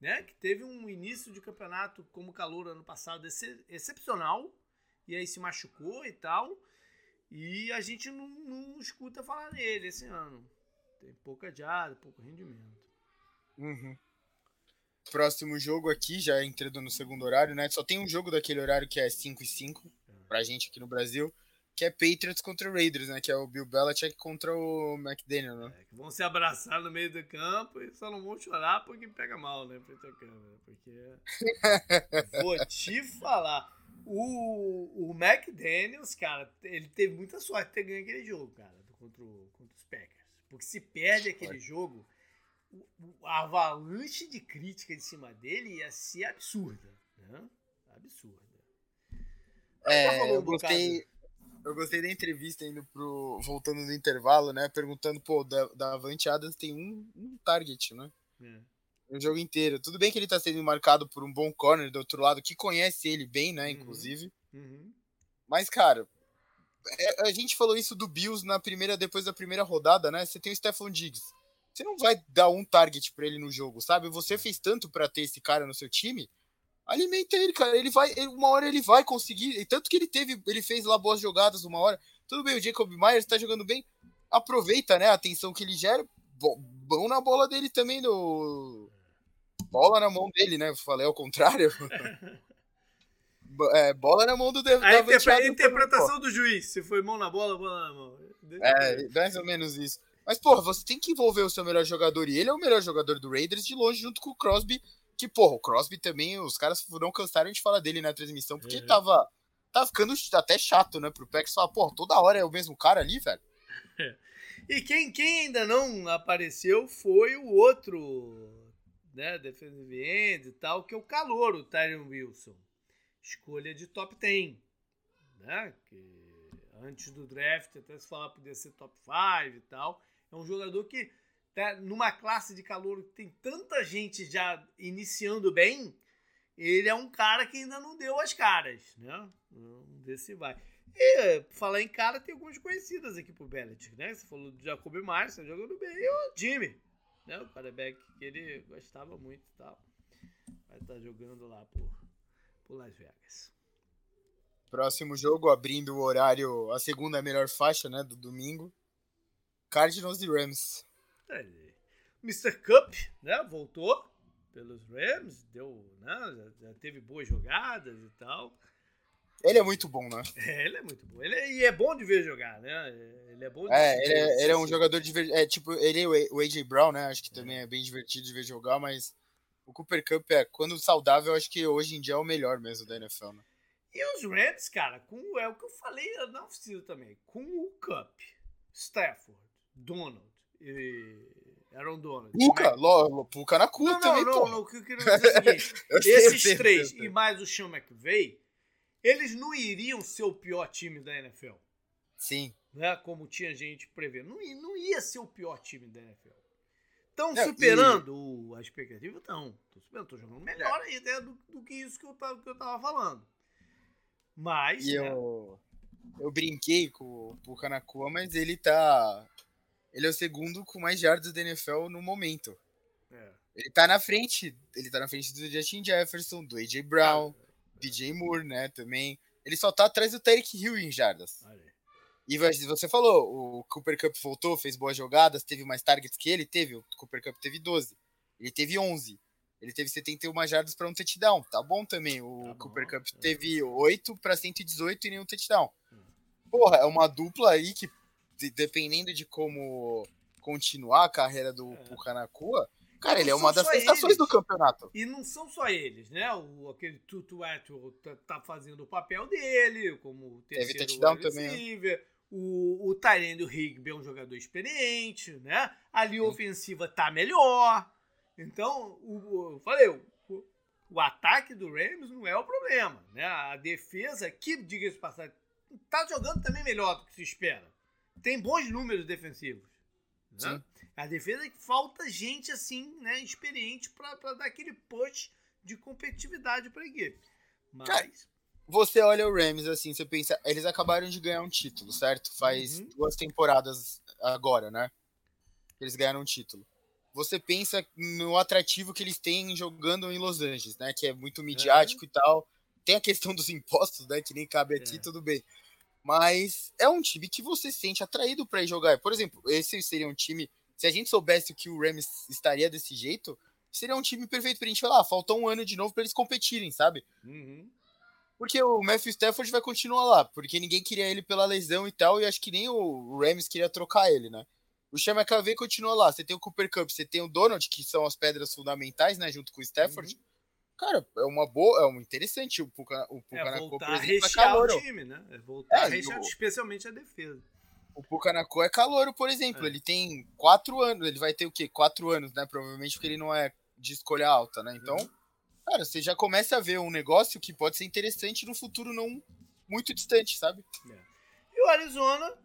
Né? Que teve um início de campeonato como calor ano passado excepcional e aí se machucou e tal. E a gente não, não escuta falar nele esse ano. Tem pouca diada, pouco rendimento. Uhum. Próximo jogo aqui, já entrando no segundo horário, né? Só tem um jogo daquele horário que é 5 e 5 pra gente aqui no Brasil, que é Patriots contra Raiders, né? Que é o Bill Belichick contra o McDaniel, né? É, que vão se abraçar no meio do campo e só não vão chorar porque pega mal, né? Frente à câmera. Porque. [laughs] Vou te falar. O, o McDaniels, cara, ele teve muita sorte de ter ganho aquele jogo, cara, contra, o, contra os Packers. Porque se perde aquele jogo, a avalanche de crítica em cima dele ia ser absurda. Né? Absurda. É, eu gostei. Eu gostei da entrevista indo pro. voltando no intervalo, né? Perguntando, pô, da, da Avante Adams tem um, um target, né? É. O jogo inteiro. Tudo bem que ele tá sendo marcado por um bom corner do outro lado, que conhece ele bem, né? Uhum. Inclusive. Uhum. Uhum. Mas, cara, é, a gente falou isso do Bills na primeira, depois da primeira rodada, né? Você tem o Stephon Diggs. Você não vai dar um target para ele no jogo, sabe? Você fez tanto para ter esse cara no seu time alimenta ele, cara. Ele vai, ele, uma hora ele vai conseguir. E tanto que ele teve, ele fez lá boas jogadas uma hora. Tudo bem, o Jacob Myers tá jogando bem. Aproveita, né, a atenção que ele gera. Bom na bola dele também, do. Bola na mão dele, né? Falei ao contrário. [laughs] é, bola na mão do A interpre interpretação do juiz. Se foi mão na bola, bola na mão. É, mais ou menos isso. Mas, porra, você tem que envolver o seu melhor jogador. E ele é o melhor jogador do Raiders de longe, junto com o Crosby, que, porra, o Crosby também, os caras não cansaram de falar dele na transmissão, porque uhum. tava, tava ficando até chato, né, pro Pax falar, porra, toda hora é o mesmo cara ali, velho. [laughs] E quem, quem ainda não apareceu foi o outro, né, defensive end e tal, que é o calor, o Tyron Wilson. Escolha de top 10, né, que antes do draft até se falar podia ser top 5 e tal. É um jogador que tá numa classe de calor que tem tanta gente já iniciando bem, ele é um cara que ainda não deu as caras, né? Vamos ver se vai. E falar em cara, tem algumas conhecidas aqui pro Bellet, né? Você falou do Jacob Myers, tá jogando bem, e o Jimmy, né? O quarterback que ele gostava muito e tal. Vai estar tá jogando lá por, por Las Vegas. Próximo jogo, abrindo o horário, a segunda melhor faixa, né, do domingo. Cardinals e Rams. É, Mr. Cup, né? Voltou pelos Rams, deu, né? Já, teve boas jogadas e tal. Ele é muito bom, né? [laughs] É, ele é muito bom. Ele é, e é bom de ver jogar, né? Ele é bom de É, ele é, ele é um jogador de é tipo, ele é o AJ Brown, né? Acho que também é bem divertido de ver jogar, mas o Cooper Cup é, quando saudável, acho que hoje em dia é o melhor mesmo da NFL, né? E os Rams, cara, com é o que eu falei na oficina também, com o Cup, Stafford, Donald, e Aaron Donald. Puka, Lolo, Puka na curta não, não, também, não, não, o que eu queria dizer é o [laughs] seguinte, esses três e mais o Sean McVay, eles não iriam ser o pior time da NFL. Sim. Né, como tinha gente prevendo. Não, não ia ser o pior time da NFL. Estão superando e... a expectativa? Estão. Estão superando. Estão jogando melhor é. até do, do, que isso que eu, tava, que eu tava falando. Mas. E né? eu, eu brinquei com o Puka na Nakua, mas ele tá ele é o segundo com mais jardas da NFL no momento. É. Ele tá na frente, ele tá na frente do Justin Jefferson, do AJ Brown, ah, DJ Moore, né, também. Ele só tá atrás do Tarek Hill em jardas. E você falou, o Cooper Cup voltou, fez boas jogadas, teve mais targets que ele, teve, o Cooper Cup teve 12. Ele teve 11. Ele teve 71 jardas para um touchdown. Tá bom também. O tá Cooper bom, Cup é. teve 8 para 118 e nenhum touchdown. Hum. Porra, é uma dupla aí que de, dependendo de como continuar a carreira do é. Pucanacua, cara, ele é uma das sensações do campeonato. E não são só eles, né? O, aquele Tutu Atwell tá, tá, fazendo o papel dele, como terceiro Teve touchdown também. Né? O, o Tyrande Higby é um jogador experiente, né? A linha Sim. ofensiva tá melhor. Então, o, eu falei, o, o, ataque do Rams não é o problema, né? A defesa, que, diga-se passagem, tá jogando também melhor do que se espera tem bons números defensivos. Né? A defesa é que falta gente assim, né, experiente para dar aquele push de competitividade para a equipe. Mas Cara, você olha o Rams assim, você pensa, eles acabaram de ganhar um título, certo? Faz uhum. duas temporadas agora, né? Eles ganharam um título. Você pensa no atrativo que eles têm jogando em Los Angeles, né? Que é muito midiático é. e tal. Tem a questão dos impostos, né? Que nem cabe aqui, é. tudo bem. Mas é um time que você se sente atraído para ir jogar. Por exemplo, esse seria um time. Se a gente soubesse que o Rams estaria desse jeito, seria um time perfeito pra gente falar, ah, falta um ano de novo para eles competirem, sabe? Uhum. Porque o Matthew Stafford vai continuar lá, porque ninguém queria ele pela lesão e tal, e acho que nem o Rams queria trocar ele, né? O Sean McAvey continua lá. Você tem o Cooper Cup, você tem o Donald, que são as pedras fundamentais, né? Junto com o Stafford. Uhum. Cara, é uma boa, é um interessante o Puka, o Puka é, voltar a rechear o time, né? É voltar é, a rechear, o... especialmente a defesa. O Pucanacô é calouro, por exemplo. É. Ele tem quatro anos. Ele vai ter o quê? Quatro anos, né? Provavelmente porque ele não é de escolha alta, né? Então, uhum. cara, você já começa a ver um negócio que pode ser interessante no futuro não muito distante, sabe? É. E o Arizona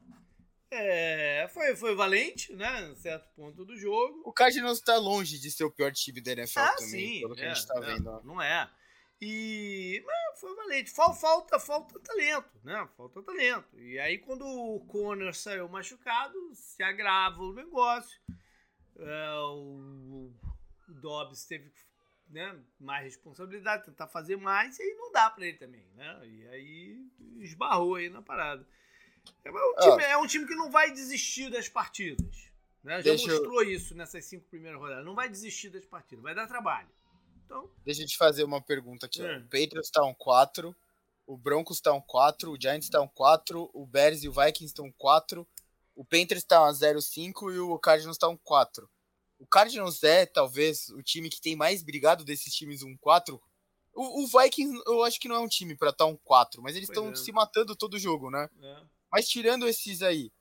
é, foi, foi valente, né? Em certo ponto do jogo. O Cardinals tá longe de ser o pior time da NFL ah, também, sim, pelo que é, a gente tá vendo. Ó. Não é. E mas foi valente. Falta, falta talento, né? Falta talento. E aí, quando o Conner saiu machucado, se agrava o negócio. É, o, o Dobbs teve né, mais responsabilidade, tentar fazer mais, e aí não dá para ele também, né? E aí esbarrou aí na parada. É um, time, ah. é um time que não vai desistir das partidas. Né? Já Deixa mostrou eu... isso nessas cinco primeiras rodadas. Não vai desistir das partidas, vai dar trabalho. Então... Deixa eu te fazer uma pergunta aqui. É. O Patriots está um 4, o Broncos está um 4, o Giants está um 4, o Bears e o Vikings estão um 4, o Panthers está um 0-5 e o Cardinals está um 4. O Cardinals é, talvez, o time que tem mais brigado desses times um 4. O, o Vikings, eu acho que não é um time para estar tá um 4, mas eles estão é. se matando todo jogo, né? É. Mas tirando esses aí,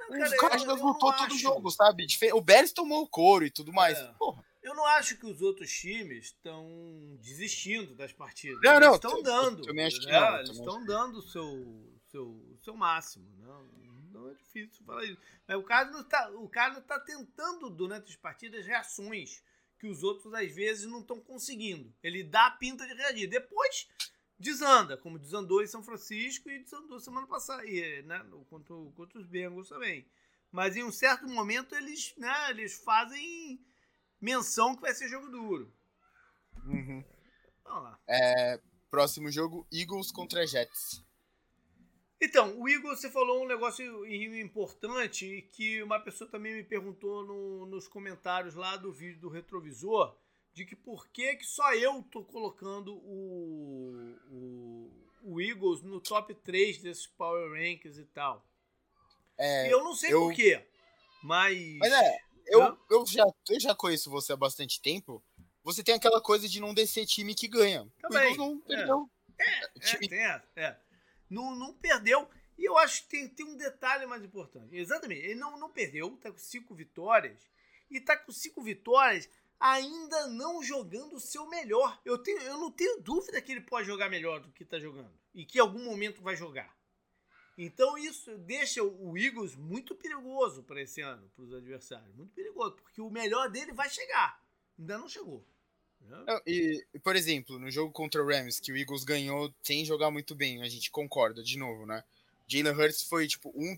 não, cara, o Cardinals lutou todo o jogo, sabe? O Bears tomou o couro e tudo mais. É. Porra. Eu não acho que os outros times estão desistindo das partidas. Não, não. Estão dando. Acho que né? não. Eles estão dando o seu, seu, seu máximo. Não, não é difícil falar isso. Mas o não está tá tentando, durante as partidas, reações que os outros, às vezes, não estão conseguindo. Ele dá a pinta de reagir. Depois desanda, como desandou em São Francisco e desandou semana passada, e, né, contra, contra os Bengals também. Mas em um certo momento eles, né, eles fazem menção que vai ser jogo duro. Uhum. Vamos lá. É, próximo jogo, Eagles contra Jets. Então, o Eagles, você falou um negócio importante que uma pessoa também me perguntou no, nos comentários lá do vídeo do retrovisor de que por que, que só eu tô colocando o, o, o Eagles no top 3 desses Power Rankings e tal. É, eu não sei eu, por quê, mas. Mas é, eu, eu, já, eu já conheço você há bastante tempo. Você tem aquela coisa de não descer time que ganha. Também. O Eagles não perdeu. É, é, é time... é, é. Não, não perdeu. E eu acho que tem, tem um detalhe mais importante. Exatamente. Ele não, não perdeu, tá com cinco vitórias. E tá com cinco vitórias ainda não jogando o seu melhor. Eu, tenho, eu não tenho dúvida que ele pode jogar melhor do que está jogando. E que em algum momento vai jogar. Então isso deixa o Eagles muito perigoso para esse ano, para os adversários. Muito perigoso, porque o melhor dele vai chegar. Ainda não chegou. Não, e, por exemplo, no jogo contra o Rams, que o Eagles ganhou sem jogar muito bem, a gente concorda de novo, né? Jalen Hurts foi tipo um.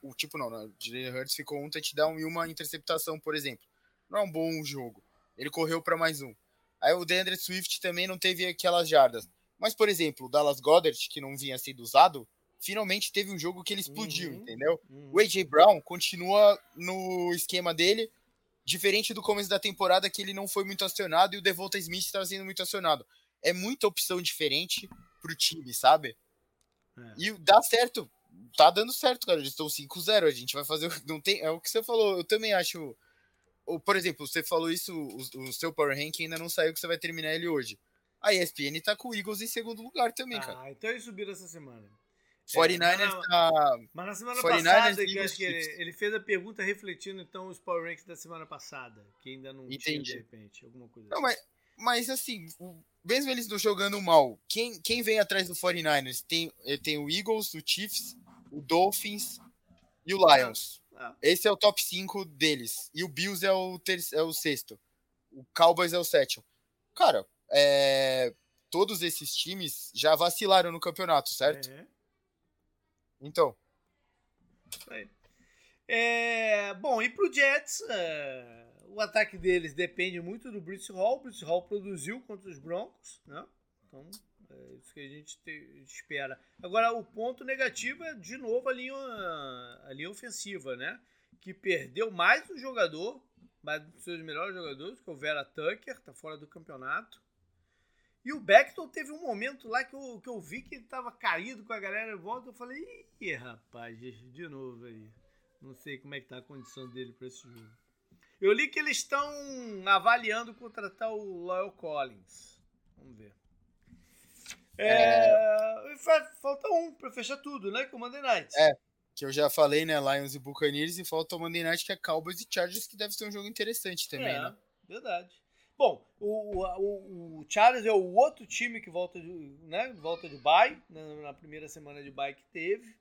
O tipo não, né? Jalen Hurts ficou um touchdown e uma interceptação, por exemplo. Não é um bom jogo. Ele correu para mais um. Aí o DeAndre Swift também não teve aquelas jardas. Mas, por exemplo, o Dallas Goddard, que não vinha sendo usado, finalmente teve um jogo que ele explodiu, uhum, entendeu? Uhum. O AJ Brown continua no esquema dele, diferente do começo da temporada, que ele não foi muito acionado e o Devonta Smith estava sendo muito acionado. É muita opção diferente pro time, sabe? É. E dá certo. Tá dando certo, cara. Eles estão 5-0. A gente vai fazer. Não tem, é o que você falou. Eu também acho ou, por exemplo, você falou isso, o, o, seu Power Ranking ainda não saiu que você vai terminar ele hoje. A ESPN tá com o Eagles em segundo lugar também, ah, cara. Ah, então eles subiram essa semana. 49ers é, tá. Mas na semana passada, que acho que ele, ele, fez a pergunta refletindo então os Power Rankings da semana passada, que ainda não Entendi. tinha de repente, alguma coisa Não, assim. mas, mas assim, mesmo eles não jogando mal, quem, quem vem atrás do 49ers? Tem, eh, tem o Eagles, o Chiefs, o Dolphins e o Lions. É. Esse é o top 5 deles. E o Bills é o, ter é o sexto. O Cowboys é o sétimo. Cara, é... todos esses times já vacilaram no campeonato, certo? Uhum. Então. É, bom, e pro Jets, é, o ataque deles depende muito do Bruce Hall. O Bruce Hall produziu contra os Broncos, né? Então, é isso que a gente te, espera. Agora, o ponto negativo é, de novo, a linha, a linha ofensiva, né? Que perdeu mais um jogador, mas dos seus melhores jogadores, que é o Vera Tucker, tá fora do campeonato. E o Beckton teve um momento lá que eu, que eu vi que ele tava caído com a galera em volta. Eu falei, ih, rapaz, de novo aí. Não sei como é que tá a condição dele para esse jogo. Eu li que eles estão avaliando contratar o Loyal Collins. Vamos ver. É, é... Falta um para fechar tudo, né? Com o Monday Night. É, que eu já falei, né? Lions e Buccaneers. E falta o Monday Night, que é Cowboys e Chargers, que deve ser um jogo interessante também, é, né? Verdade. Bom, o, o, o Chargers é o outro time que volta de, né, volta de bye, na, na primeira semana de bye que teve.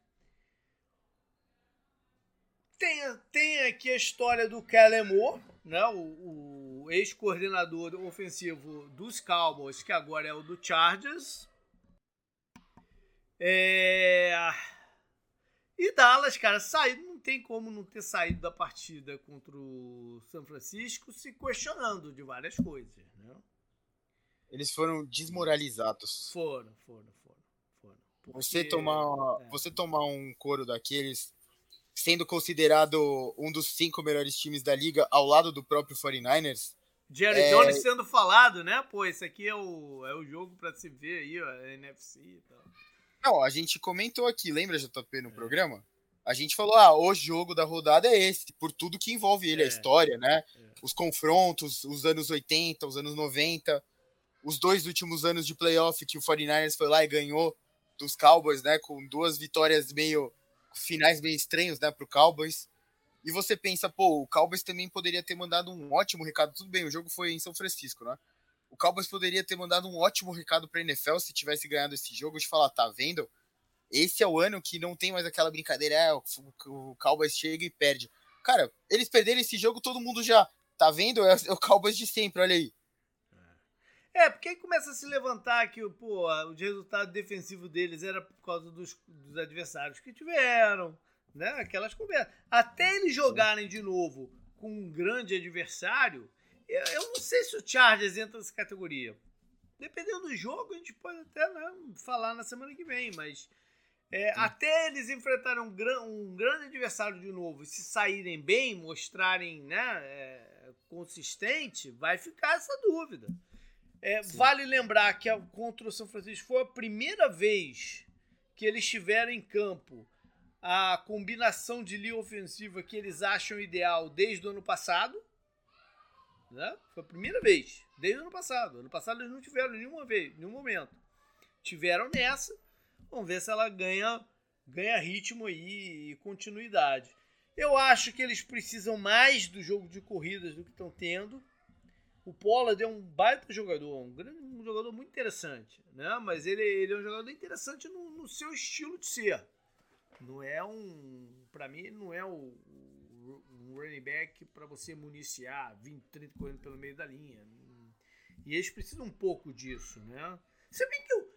Tem, tem aqui a história do Kellen Moore, né, o, o ex-coordenador ofensivo dos Cowboys, que agora é o do Chargers. É... E Dallas, cara, saiu, não tem como não ter saído da partida contra o São Francisco se questionando de várias coisas, né? Eles foram desmoralizados. Foram, foram, foram. foram. Porque... Você tomar, é. você tomar um coro daqueles sendo considerado um dos cinco melhores times da liga ao lado do próprio 49ers. Jerry é... Jones sendo falado, né? Pô, esse aqui é o, é o jogo para se ver aí, ó, NFC e tal. Não, a gente comentou aqui, lembra, JP, no é. programa? A gente falou, ah, o jogo da rodada é esse, por tudo que envolve ele, é. a história, né? É. Os confrontos, os anos 80, os anos 90, os dois últimos anos de playoff que o 49ers foi lá e ganhou dos Cowboys, né? Com duas vitórias meio finais meio estranhos, né, pro Cowboys. E você pensa, pô, o Cowboys também poderia ter mandado um ótimo recado. Tudo bem, o jogo foi em São Francisco, né? O Cowboys poderia ter mandado um ótimo recado pra NFL se tivesse ganhado esse jogo de falar, tá vendo? Esse é o ano que não tem mais aquela brincadeira, é, o Cowboys chega e perde. Cara, eles perderam esse jogo, todo mundo já, tá vendo? É, é o Cowboys de sempre, olha aí. É, porque aí começa a se levantar que pô, o resultado defensivo deles era por causa dos, dos adversários que tiveram, né? Aquelas conversas. Até eles jogarem de novo com um grande adversário, eu, eu não sei se o Chargers entra nessa categoria. Dependendo do jogo, a gente pode até né, falar na semana que vem, mas é, até eles enfrentarem um, gran, um, grande adversário de novo e se saírem bem, mostrarem né, é, consistente, vai ficar essa dúvida. É, vale lembrar que a, contra o São Francisco foi a primeira vez que eles tiveram em campo a combinação de linha ofensiva que eles acham ideal desde o ano passado. Né? Foi a primeira vez, desde o ano passado. Ano passado eles não tiveram nenhuma vez, nenhum momento. Tiveram nessa. Vamos ver se ela ganha, ganha ritmo aí e continuidade. Eu acho que eles precisam mais do jogo de corridas do que estão tendo. O Pollard é um baita jogador, um, grande, um jogador muito interessante, né? Mas ele, ele é um jogador interessante no, no seu estilo de ser. Não é um, para mim, não é o, running back para você municiar 20, 30 correndo pelo meio da linha. E eles precisam um pouco disso, né? Se bem que eu,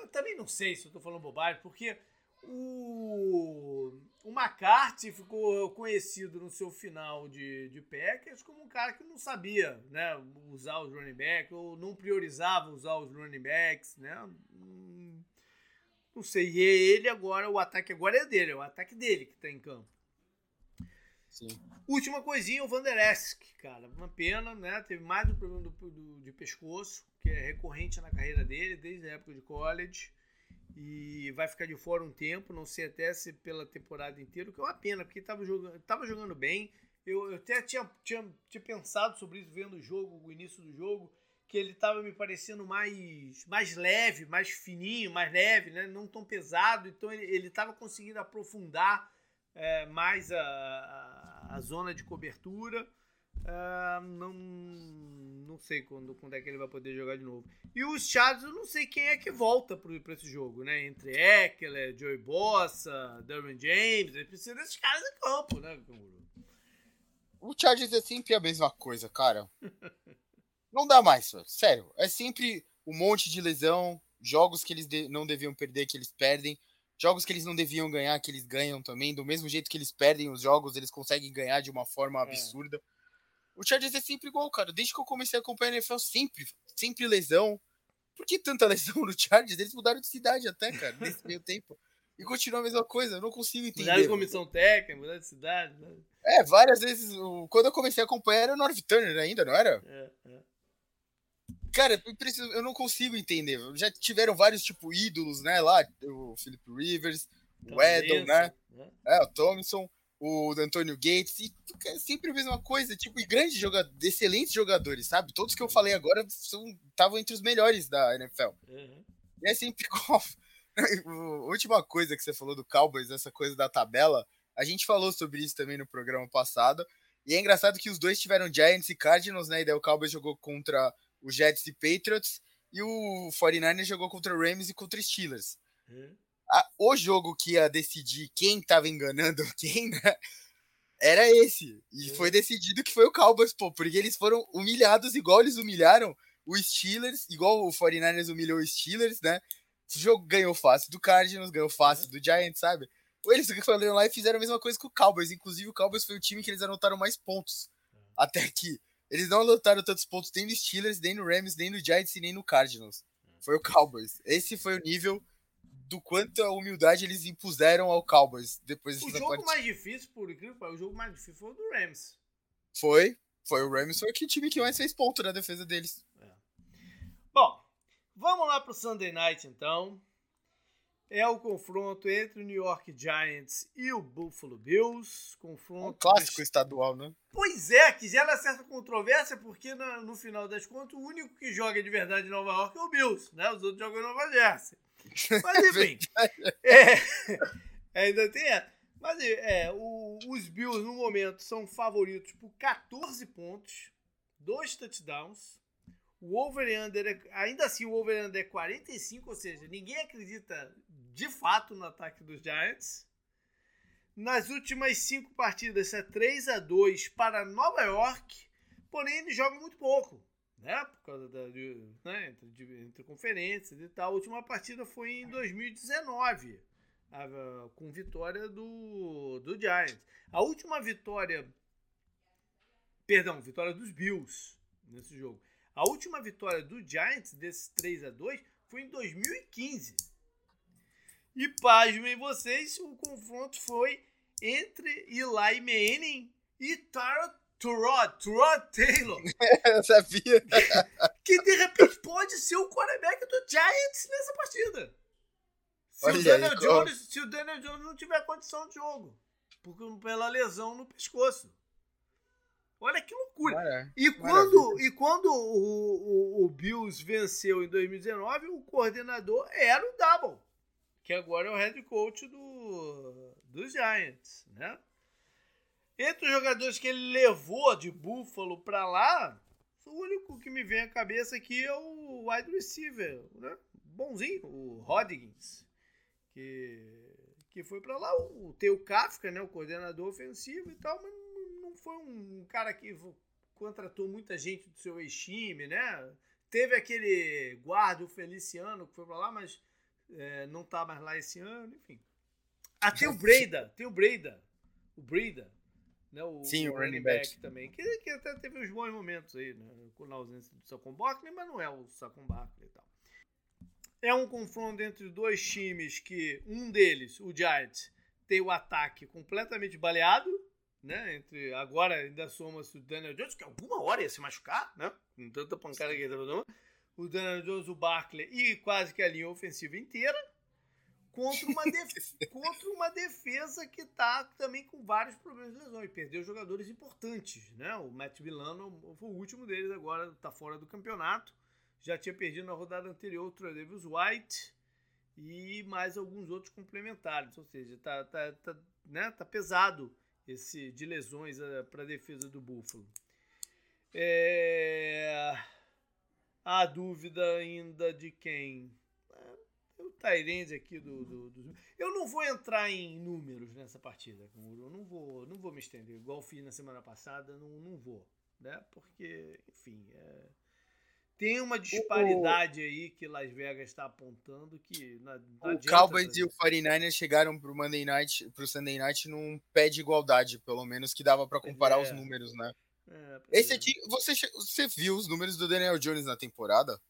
eu também não sei se eu tô falando bobagem, porque o, o McCarthy ficou conhecido no seu final de, de Packers como um cara que não sabia né, usar os running backs, ou não priorizava usar os running backs, né? Hum, não sei, e ele agora, o ataque agora é dele, é o ataque dele que está em campo. Sim. Última coisinha, o Van Der Esk, cara, uma pena, né? Teve mais um problema do, do, de pescoço, que é recorrente na carreira dele, desde a época de college e vai ficar de fora um tempo, não sei até se pela temporada inteira, que é uma pena, porque estava jogando, tava jogando bem. Eu, eu até tinha, tinha, tinha, pensado sobre isso vendo o jogo, o início do jogo, que ele estava me parecendo mais, mais leve, mais fininho, mais leve, né? não tão pesado, então ele estava conseguindo aprofundar é, mais a, a zona de cobertura. Uh, não, não sei quando, quando é que ele vai poder jogar de novo. E os Chargers, eu não sei quem é que volta para esse jogo, né? Entre Eckler, Joey Bossa, Derwin James, ele precisa desses caras em campo, né, O Chargers é sempre a mesma coisa, cara. [laughs] não dá mais, sério. É sempre um monte de lesão, jogos que eles de não deviam perder, que eles perdem. Jogos que eles não deviam ganhar, que eles ganham também. Do mesmo jeito que eles perdem os jogos, eles conseguem ganhar de uma forma é. absurda. É. O Chargers é sempre igual, cara. Desde que eu comecei a acompanhar a NFL, sempre, sempre lesão. Por que tanta [laughs] lesão no Chargers? Eles mudaram de cidade até, cara, nesse meio tempo. E continua a mesma coisa, eu não consigo entender. Mudar de comissão técnica, mudar de cidade. Né? É, várias vezes. Quando eu comecei a acompanhar era o North Turner ainda, não era? É, é. Cara, eu, não consigo entender. Já tiveram vários, tipo, ídolos, né? Lá, o Philip Rivers, o Edel, né? né? É, o Thompson, o Antonio Gates, e é sempre a mesma coisa, tipo, e grandes jogadores, excelentes jogadores, sabe? Todos que eu falei agora estavam entre os melhores da NFL. Uhum. E é sempre [laughs] igual. a última coisa que você falou do Cowboys, essa coisa da tabela, a gente falou sobre isso também no programa passado. E é engraçado que os dois tiveram Giants e Cardinals, né? E daí o Cowboys jogou contra os Jets e Patriots. E o 49ers jogou contra o Rams e contra Steelers. Uhum. o jogo que ia decidir quem tava enganando [laughs] quem, né? Era esse. E uhum. foi decidido que foi o Cowboys, pô, porque eles foram humilhados igual eles humilharam o Steelers, igual o 49ers humilhou o Steelers, né? Esse jogo ganhou fácil do Cardinals, ganhou fácil do Giants, sabe? Eles foram lá e fizeram a mesma coisa que o Cowboys. Inclusive, o Cowboys foi o time que eles anotaram mais pontos. Até aqui. Eles não anotaram tantos pontos nem no Steelers, nem no Rams, nem no Giants e nem no Cardinals. Foi o Cowboys. Esse foi o nível do quanto a humildade eles impuseram ao Cowboys depois O jogo partida. mais difícil, por incrível, o jogo mais difícil foi o do Rams. Foi. Foi o Rams, foi o time que mais fez ponto na defesa deles. É. Bom, vamos lá pro Sunday Night então é o confronto entre o New York Giants e o Buffalo Bills. Confronto. Um clássico estadual, né? Pois é, que gera certa controvérsia, porque no, no, final das contas, o único que joga de verdade em Nova York é o Bills, né? Os outros jogam em Nova Jersey. Mas [laughs] enfim. é, [laughs] ainda tem essa. Mas é, o, os Bills, no momento, são favoritos por 14 pontos, dois touchdowns. O over-under, é, ainda assim, o over-under é 45, ou seja, ninguém acredita de fato no ataque dos Giants. Nas últimas cinco partidas é 3 a 2 para Nova York, porém eles jogam muito pouco, né? Por causa da de, né? entre, entre, conferências e tal. A última partida foi em 2019, a, a, com vitória do, do Giants. A última vitória, perdão, vitória dos Bills nesse jogo. A última vitória do Giants desses 3 a 2 foi em 2015. E pasmem vocês, o confronto foi entre Eli Manning e Tara Turod, Turod Taylor. [laughs] Eu sabia. Que de repente pode ser o quarterback do Giants nessa partida. Se, Olha o Daniel, aí, Jones, se o Daniel Jones não tiver condição de jogo. Porque, pela lesão no pescoço. Olha que loucura. Maravilha. E quando, e quando o, o, o Bills venceu em 2019, o coordenador era o Double que agora é o head coach do, dos Giants, né? Entre os jogadores que ele levou de Buffalo para lá, o único que me vem à cabeça aqui é o wide receiver, né? Bonzinho, o Rodgins, que, que foi para lá. O Teu Kafka, né? O coordenador ofensivo e tal, mas não foi um cara que contratou muita gente do seu ex-time, né? Teve aquele guarda, o Feliciano, que foi para lá, mas é, não tá mais lá esse ano, enfim. Ah, tem o Breda, tem o Breda. O Breda. Né, o, Sim, o, running back, back, também. Que, que, até teve uns bons momentos aí, né? Com a ausência do Saquon Barkley, mas não é o Saquon Barkley e tal. É um confronto entre dois times que um deles, o Giants, tem o ataque completamente baleado, né? Entre agora ainda soma-se o Daniel Jones, que alguma hora ia se machucar, né? Com tanta pancada que ele estava dando o Daniel Jones, o Barkley e quase que a linha ofensiva inteira contra uma, def [laughs] contra uma defesa que está também com vários problemas de lesão e perdeu jogadores importantes, né? O Matt Milano foi o último deles agora, está fora do campeonato. Já tinha perdido na rodada anterior o Troy Davis White e mais alguns outros complementares, ou seja, tá, tá, tá, né, tá pesado esse de lesões eh, para a defesa do Buffalo. É a dúvida ainda de quem? É, o Tyrande aqui do, do, do, Eu não vou entrar em números nessa partida, eu não vou, não vou me estender, igual fiz na semana passada, não, não vou, né? Porque, enfim, é... tem uma disparidade o, aí que Las Vegas está apontando que não, não o Cowboys e o 49ers chegaram pro Monday Night, pro Sunday Night num pé de igualdade, pelo menos que dava para comparar é. os números, né? É, Esse é. aqui, você, você viu os números do Daniel Jones na temporada?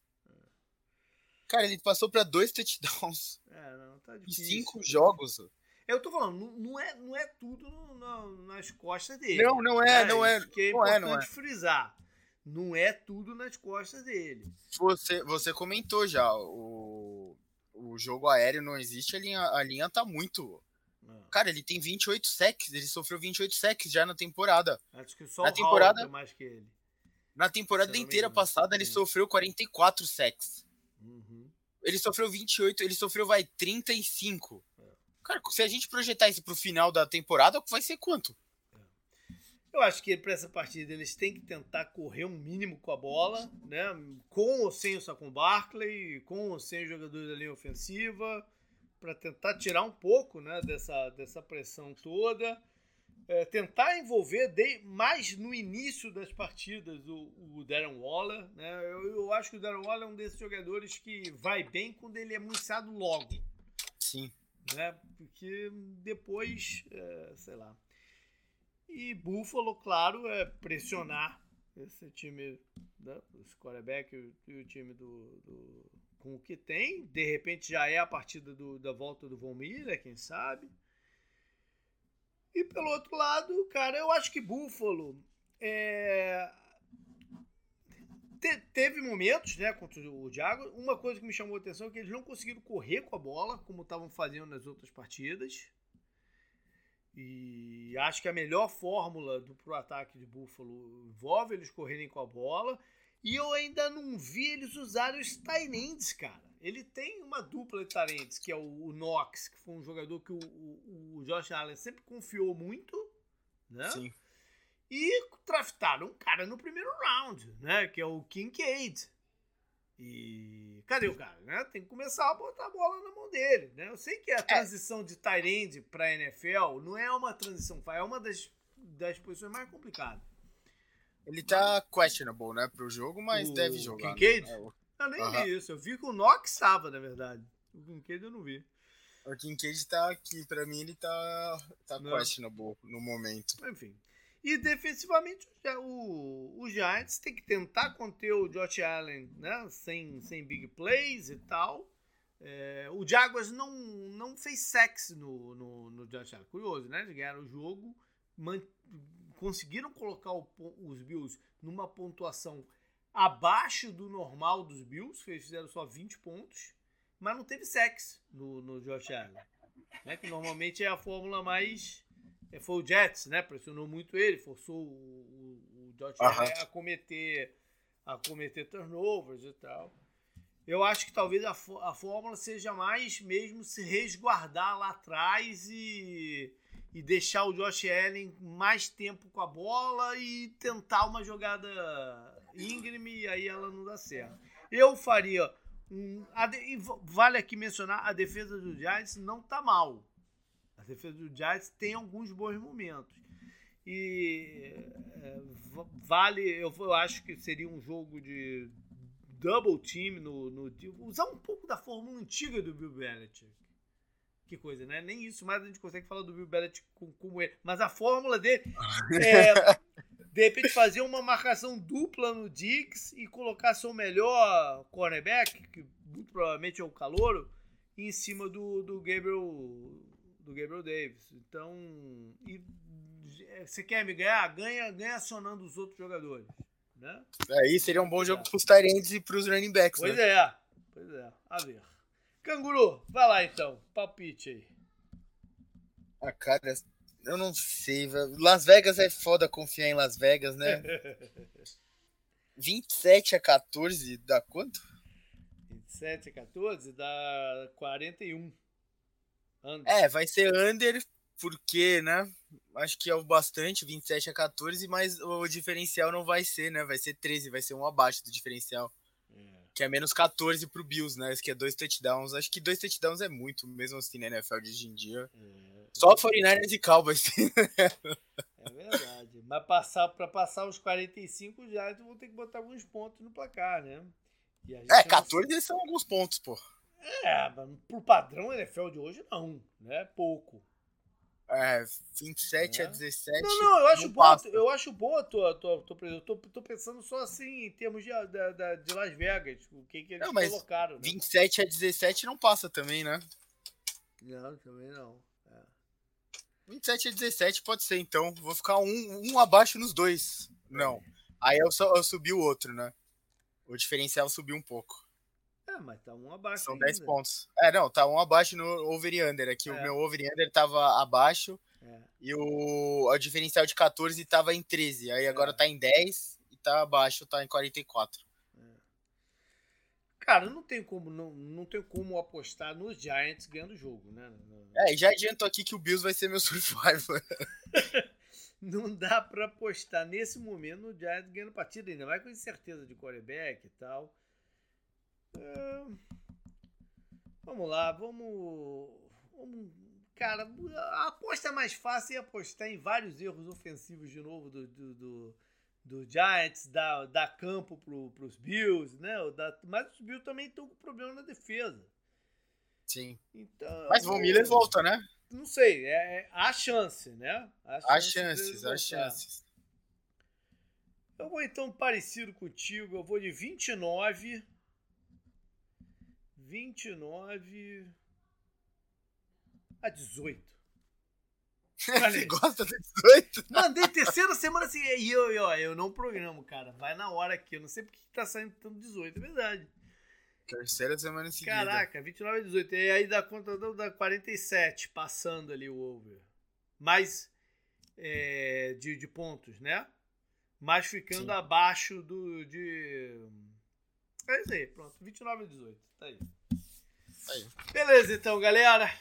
Cara, ele passou para dois touchdowns. É, não, tá Em difícil. cinco jogos. Eu tô falando, não, não é, não é tudo no- nas costas dele. Não, não é, né? não é. Isso que é não é, importante não é. frisar. Não é tudo nas costas dele. Você, você comentou já, o, o jogo aéreo não existe, a linha, a linha tá muito. Cara, ele tem 28 sacks, ele sofreu 28 sacks já na temporada. Acho que só Na o temporada- Howard é mais que ele. Na temporada inteira engano, passada, ele sofreu 44 sacks. Uhum. Ele sofreu 28, ele sofreu, vai, 35. É. Cara, se a gente projetar isso pro final da temporada, vai ser quanto? Eu acho que para essa partida eles têm que tentar correr um mínimo com a bola, né? Com ou sem o Saquon Barkley, com ou sem os jogadores da linha ofensiva, para tentar tirar um pouco, né, dessa, dessa pressão toda. É, tentar envolver de- mais no início das partidas o, o Darren Waller, né? Eu, eu acho que o Darren Waller é um desses jogadores que vai bem quando ele é municiado logo Sim. né? Porque depois, é, sei lá. E Buffalo, claro, é pressionar esse time, né? Os quarterback e o- e o time do, do- com o que tem. De repente já é a partida do- da volta do Von Miller, quem sabe. E pelo outro lado, cara, eu acho que Buffalo é, te- teve momentos, né, contra o Jaguars. Uma coisa que me chamou a atenção é que eles não conseguiram correr com a bola, como estavam fazendo nas outras partidas. E acho que a melhor fórmula do pro ataque de Buffalo envolve eles correrem com a bola. E eu ainda não vi eles usarem os Tyrants, cara. Ele tem uma dupla de Tyrants, que é o, o Knox, que foi um jogador que o, o, o Josh Allen sempre confiou muito, né? Sim. E draftaram um cara no primeiro round, né? Que é o Kincaid. E cadê o cara, né? Tem que começar a botar a bola na mão dele, né? Eu sei que a transição de Tyrande para NFL não é uma transição, é uma das, das posições mais complicadas. Ele tá questionable, né, pro jogo, mas O deve jogar. né? Kincaid? É, o- Eu nem vi isso, eu vi que o Knox estava, na verdade. O Kincaid eu não vi. O Kincaid tá aqui, pra mim ele tá, tá Não. questionable no momento. Enfim. E defensivamente, o, o Giants tem que tentar conter o Josh Allen né, sem, sem big plays e tal. É, o Jaguars não, não fez sexo no, no, no Josh Allen. Curioso, né? Eles ganharam o jogo, conseguiram colocar o os Bills numa pontuação abaixo do normal dos Bills, que eles fizeram só 20 pontos, mas não teve sexo no, no Josh Allen. Né, que normalmente é a fórmula mais é, foi o Jets, né? Pressionou muito ele, forçou o, o, o Josh. Allen a cometer, a cometer turnovers e tal. Eu acho que talvez a, a fórmula seja mais mesmo se resguardar lá atrás e, e deixar o Josh Allen mais tempo com a bola e tentar uma jogada íngreme e aí ela não dá certo. Eu faria um. de- vale aqui mencionar, a defesa do Giants não tá mal. A defesa do Giants tem alguns bons momentos. E é, vale, eu, eu acho que seria um jogo de double team no, no usar um pouco da fórmula antiga do Bill Belichick. Que coisa, né? Nem isso mais a gente consegue falar do Bill Belichick com- como ele. Mas a fórmula dele [laughs] é, de repente, fazer uma marcação dupla no Diggs e colocar seu melhor cornerback, que muito provavelmente é o Calouro, em cima do, do Gabriel do Gabriel Davis. Então, e, é, você quer me ganhar? Ganha, ganha acionando os outros jogadores. Né? Aí seria um bom jogo pros Tyrants e pros running backs, Pois né? é, pois é. A ver. Canguru, vai lá então. Palpite aí. Ah, cara, eu não sei. Las Vegas é foda confiar em Las Vegas, né? [laughs] 27 a 14, dá quanto? 27 a 14 dá 41. Under. É, vai ser under, porque, né? Acho que é o bastante, 27 a 14, mas o diferencial não vai ser, né? Vai ser 13, vai ser um abaixo do diferencial. É. Que é menos 14 pro Bills, né? Esse que é dois touchdowns. Acho que dois touchdowns é muito, mesmo assim, na NFL de hoje em dia. É, Só 49ers e Cowboys. é verdade. Mas passar, pra passar os 45 já, eu vou ter que botar alguns pontos no placar, né? É, não 14 são alguns pontos, pô. É, mas pro padrão NFL de hoje, não. Né? Pouco. É, 27 é. a 17. Não, não, eu acho boa, eu acho boa a tua, tua, tua, eu tô, tô pensando só assim em termos de, de, de Las Vegas, o que, que eles não, colocaram. Né? 27 a 17 não passa também, né? Não, também não. É. 27 a 17 pode ser, então. Vou ficar um, um abaixo nos dois. Não. Aí eu, só, eu subi o outro, né? O diferencial subiu um pouco. É, mas tá um abaixo. São ainda. 10 pontos. É, não, tá um abaixo no over e under. Aqui é. o meu over e under tava abaixo. É. E o, o diferencial de 14 tava em 13. Aí agora é. tá em 10 e tá abaixo, tá em 44. É. Cara, não tem como não, não tem como apostar nos Giants ganhando o jogo, né? É, e já adianto aqui que o Bills vai ser meu [laughs] survival. [laughs] não dá para apostar nesse momento no Giants ganhando partida ainda, vai com incerteza de quarterback e tal. É... Vamos lá, vamos... vamos. Cara, a aposta mais fácil é apostar em vários erros ofensivos de novo do, do, do, do Giants, dar, dar campo pro, pros Bills, né? Dar, mas os Bills também estão com problema na defesa. Sim. Então, mas o Miller volta, né? Não sei, é, é, há chance, né? Há, há chances, há chances. Eu vou então parecido contigo, eu vou de 29 29 a 18. [laughs] Você gosta de 18? Mandei terceira semana assim. E eu, eu, eu não programo, cara. Vai na hora aqui. Eu não sei porque tá saindo tanto 18, é verdade. Terceira semana seguida. Caraca, 29 a 18. E aí dá conta da 47, passando ali o over. Mais é, de, de pontos, né? Mas ficando Sim. abaixo do. De... É isso aí, pronto. 29 a 18. Tá aí. Aí. Beleza, então, galera.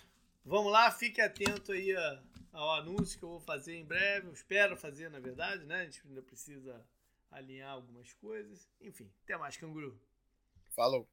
Vamos lá, fique atento aí ao anúncio que eu vou fazer em breve. Eu espero fazer, na verdade, né? A gente ainda precisa alinhar algumas coisas. Enfim, até mais, canguru. Falou.